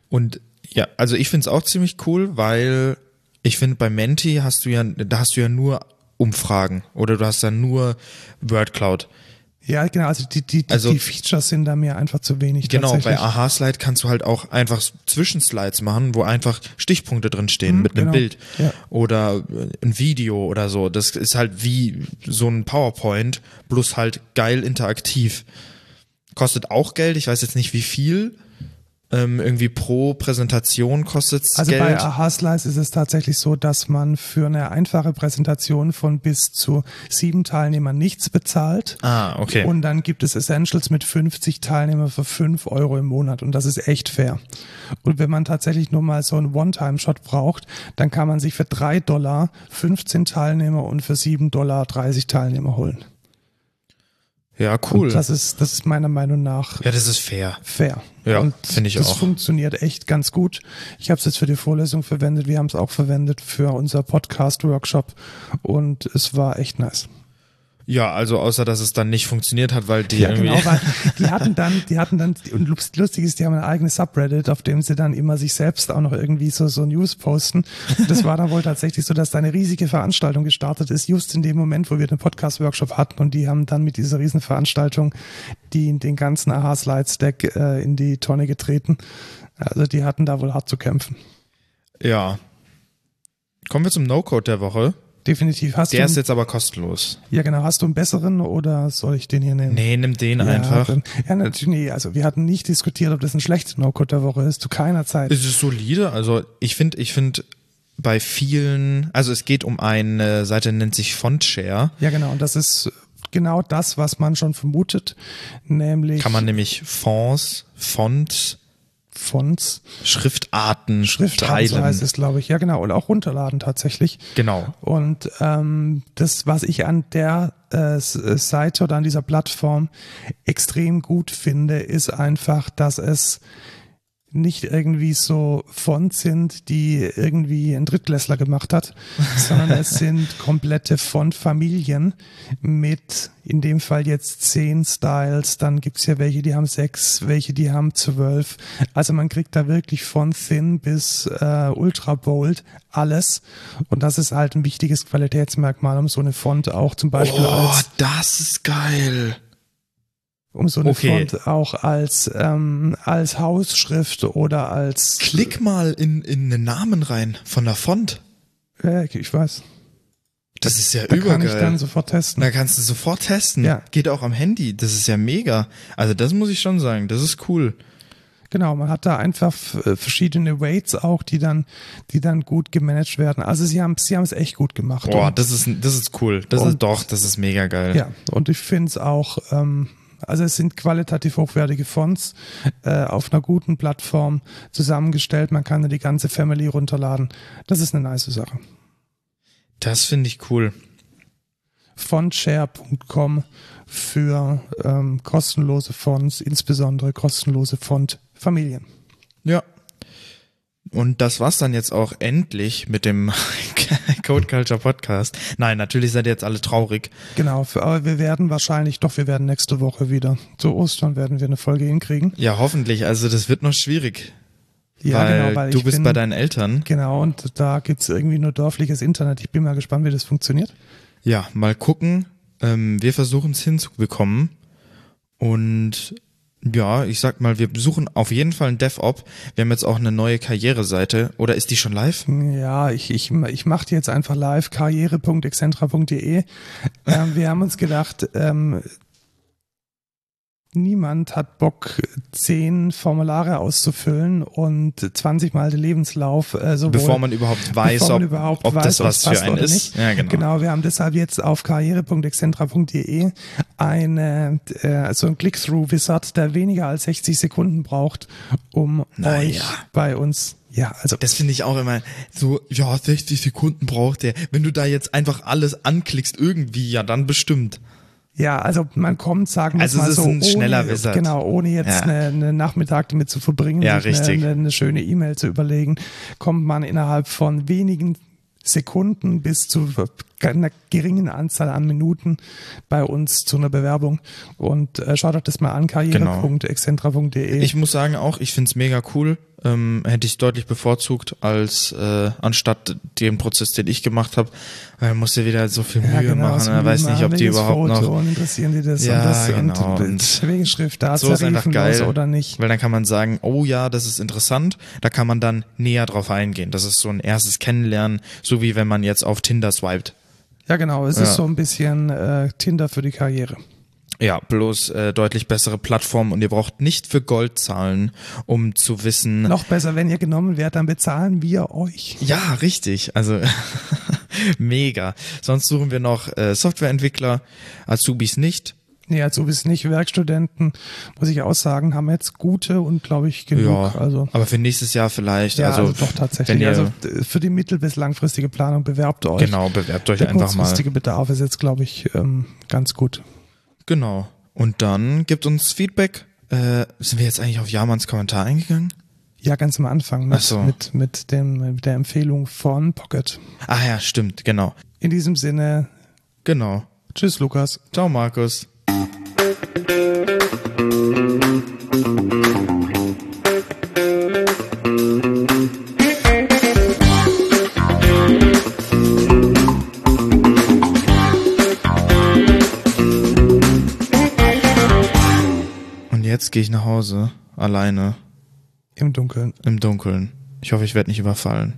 Und ja, also ich finde es auch ziemlich cool, weil ich finde, bei Menti hast du ja, da hast du ja nur Umfragen oder du hast da nur WordCloud. Ja, genau, also die, die, also, die Features sind da mir einfach zu wenig. Genau, bei Aha-Slide kannst du halt auch einfach Zwischenslides machen, wo einfach Stichpunkte drin stehen mhm, mit einem genau. Bild ja. oder äh, ein Video oder so. Das ist halt wie so ein PowerPoint, plus halt geil interaktiv. Kostet auch Geld, ich weiß jetzt nicht wie viel, ähm, irgendwie pro Präsentation kostet also Geld. Also bei Aha Slice ist es tatsächlich so, dass man für eine einfache Präsentation von bis zu sieben Teilnehmern nichts bezahlt. Ah, okay. Und dann gibt es Essentials mit 50 Teilnehmern für fünf Euro im Monat und das ist echt fair. Und wenn man tatsächlich nur mal so einen One-Time-Shot braucht, dann kann man sich für drei Dollar 15 Teilnehmer und für sieben Dollar 30 Teilnehmer holen. Ja, cool. Und das ist, das ist meiner Meinung nach ja, das ist fair. fair. Ja, und finde ich das auch. funktioniert echt ganz gut. Ich habe es jetzt für die Vorlesung verwendet, wir haben es auch verwendet für unser Podcast-Workshop und es war echt nice. Ja, also außer dass es dann nicht funktioniert hat, weil die Ja, irgendwie. genau, weil die hatten dann, die hatten dann, und lust- lustig ist, die haben ein eigenes Subreddit, auf dem sie dann immer sich selbst auch noch irgendwie so, so News posten. Und das war dann wohl tatsächlich so, dass da eine riesige Veranstaltung gestartet ist, just in dem Moment, wo wir den Podcast-Workshop hatten und die haben dann mit dieser riesen Veranstaltung die, den ganzen Aha-Slide-Stack äh, in die Tonne getreten. Also die hatten da wohl hart zu kämpfen. ja. Kommen wir zum No-Code der Woche. Definitiv. Hast Der ist jetzt aber kostenlos. ja genau, hast du einen besseren oder soll ich den hier nehmen? Nee, nimm den Ja, einfach. dann- Ja, natürlich, nee, also wir hatten nicht diskutiert, ob das ein schlechter No-Code der Woche ist, zu keiner Zeit. Es ist solide. Also ich finde, ich finde bei vielen, also es geht um eine Seite, nennt sich Fontshare. Ja, genau, und das ist genau das, was man schon vermutet, nämlich Kann man nämlich Fonts, Fonts, Fonts, Schriftarten, Schriftarten, so heißt es, glaube ich. Ja, genau, und auch runterladen tatsächlich. Genau. Und ähm, das, was ich an der äh, Seite oder an dieser Plattform extrem gut finde, ist einfach, dass es nicht irgendwie so Fonts sind, die irgendwie ein Drittklässler gemacht hat, sondern es sind komplette Fontfamilien mit in dem Fall jetzt zehn Styles, dann gibt's ja welche, die haben sechs, welche, die haben zwölf. Also man kriegt da wirklich von Thin bis äh, Ultra Bold alles. Und das ist halt ein wichtiges Qualitätsmerkmal, um so eine Font auch zum Beispiel Oh, als das ist geil. Um so eine Okay. Font auch als ähm, als Hausschrift oder als Klick mal in, in den Namen rein von der Font. äh, ich weiß. Das ist ja Da kann ich übergeil. dann sofort testen. Da kannst du sofort testen. Ja. Geht auch am Handy. Das ist ja mega. Also das muss ich schon sagen. Das ist cool. Genau, man hat da einfach äh, verschiedene Weights auch, die dann, die dann gut gemanagt werden. Also sie haben, sie haben es echt gut gemacht. Boah, Und- das ist, das ist cool. Das Und- ist doch, das ist mega geil. Ja, und ich finde es auch, ähm, also es sind qualitativ hochwertige Fonts äh, auf einer guten Plattform zusammengestellt. Man kann da die ganze Family runterladen. Das ist eine nice Sache. Das finde ich cool. Fontshare.com für ähm, kostenlose Fonts, insbesondere kostenlose Fontfamilien. Ja. Und das war's dann jetzt auch endlich mit dem Code Culture Podcast. Nein, natürlich seid ihr jetzt alle traurig. Genau, aber wir werden wahrscheinlich, doch, wir werden nächste Woche wieder. Zu Ostern werden wir eine Folge hinkriegen. Ja, hoffentlich. Also das wird noch schwierig. Ja, weil genau, weil du bist bin, bei deinen Eltern. Genau, und da gibt's irgendwie nur dörfliches Internet. Ich bin mal gespannt, wie das funktioniert. Ja, mal gucken. Ähm, wir versuchen es hinzubekommen. Und ja, ich sag mal, wir suchen auf jeden Fall einen DevOp. Wir haben jetzt auch eine neue Karriereseite. Oder ist die schon live? Ja, ich, ich, ich mache die jetzt einfach live, karriere.excentra.de. Ähm, wir haben uns gedacht, ähm, niemand hat Bock, zehn Formulare auszufüllen und 20 Mal den Lebenslauf, äh, sowohl Bevor man überhaupt weiß, man ob, überhaupt ob weiß, das was für einen oder ist. nicht. Ja, genau. Genau, wir haben deshalb jetzt auf karriere.excentra.de eine, äh, so ein Click-Through-Wizard, der weniger als 60 Sekunden braucht, um Naja. euch bei uns, ja, also Das finde ich auch immer so, ja, 60 Sekunden braucht der. Wenn du da jetzt einfach alles anklickst, irgendwie, ja, dann bestimmt. Ja, also man kommt, sagen wir Also mal es ist so, ein schneller ohne, Wizard. genau, ohne jetzt Ja. eine, eine Nachmittag damit zu verbringen, Ja, sich eine, eine schöne E-Mail zu überlegen, kommt man innerhalb von wenigen Sekunden bis zu einer geringen Anzahl an Minuten bei uns zu einer Bewerbung und äh, schaut euch das mal an, karriere.excentra.de. Genau. Ich muss sagen auch, ich find's mega cool. Ähm, hätte ich deutlich bevorzugt als äh, anstatt dem Prozess, den ich gemacht habe. Weil man muss ja wieder so viel Mühe machen. so Er weiß mal nicht, ob die überhaupt Foto noch. Und interessieren die das Ja, und das genau. und, Und wegen Schrift da so ist einfach geil. oder nicht. Weil dann kann man sagen, oh ja, das ist interessant. Da kann man dann näher drauf eingehen. Das ist so ein erstes Kennenlernen, so wie wenn man jetzt auf Tinder swiped. Ja, genau. Es Ja. ist so ein bisschen äh, Tinder für die Karriere. Ja, bloß äh, deutlich bessere Plattform und ihr braucht nicht für Gold zahlen, um zu wissen. Noch besser, wenn ihr genommen werdet, dann bezahlen wir euch. Ja, richtig. Also mega. Sonst suchen wir noch äh, Softwareentwickler, Azubis nicht. Nee, also bis nicht Werkstudenten, muss ich auch sagen, haben jetzt gute und glaube ich genug. Ja, Also aber für nächstes Jahr vielleicht. ja, also, also, doch tatsächlich. Ihr, also für die mittel- bis langfristige Planung bewerbt euch. genau, bewerbt euch Der einfach mal. kurzfristige Bedarf ist jetzt, glaube ich, ähm, ganz gut. Genau. Und dann gibt uns Feedback. Äh, sind wir jetzt eigentlich auf Jamans Kommentar eingegangen? Ja, ganz am Anfang mit, Ach so. mit, mit, dem, mit der Empfehlung von Pocket. Ah ja, stimmt, genau. In diesem Sinne, Genau. tschüss Lukas. Ciao, Markus. Jetzt gehe ich nach Hause, alleine, Im Dunkeln. im Dunkeln. Ich hoffe, ich werde nicht überfallen.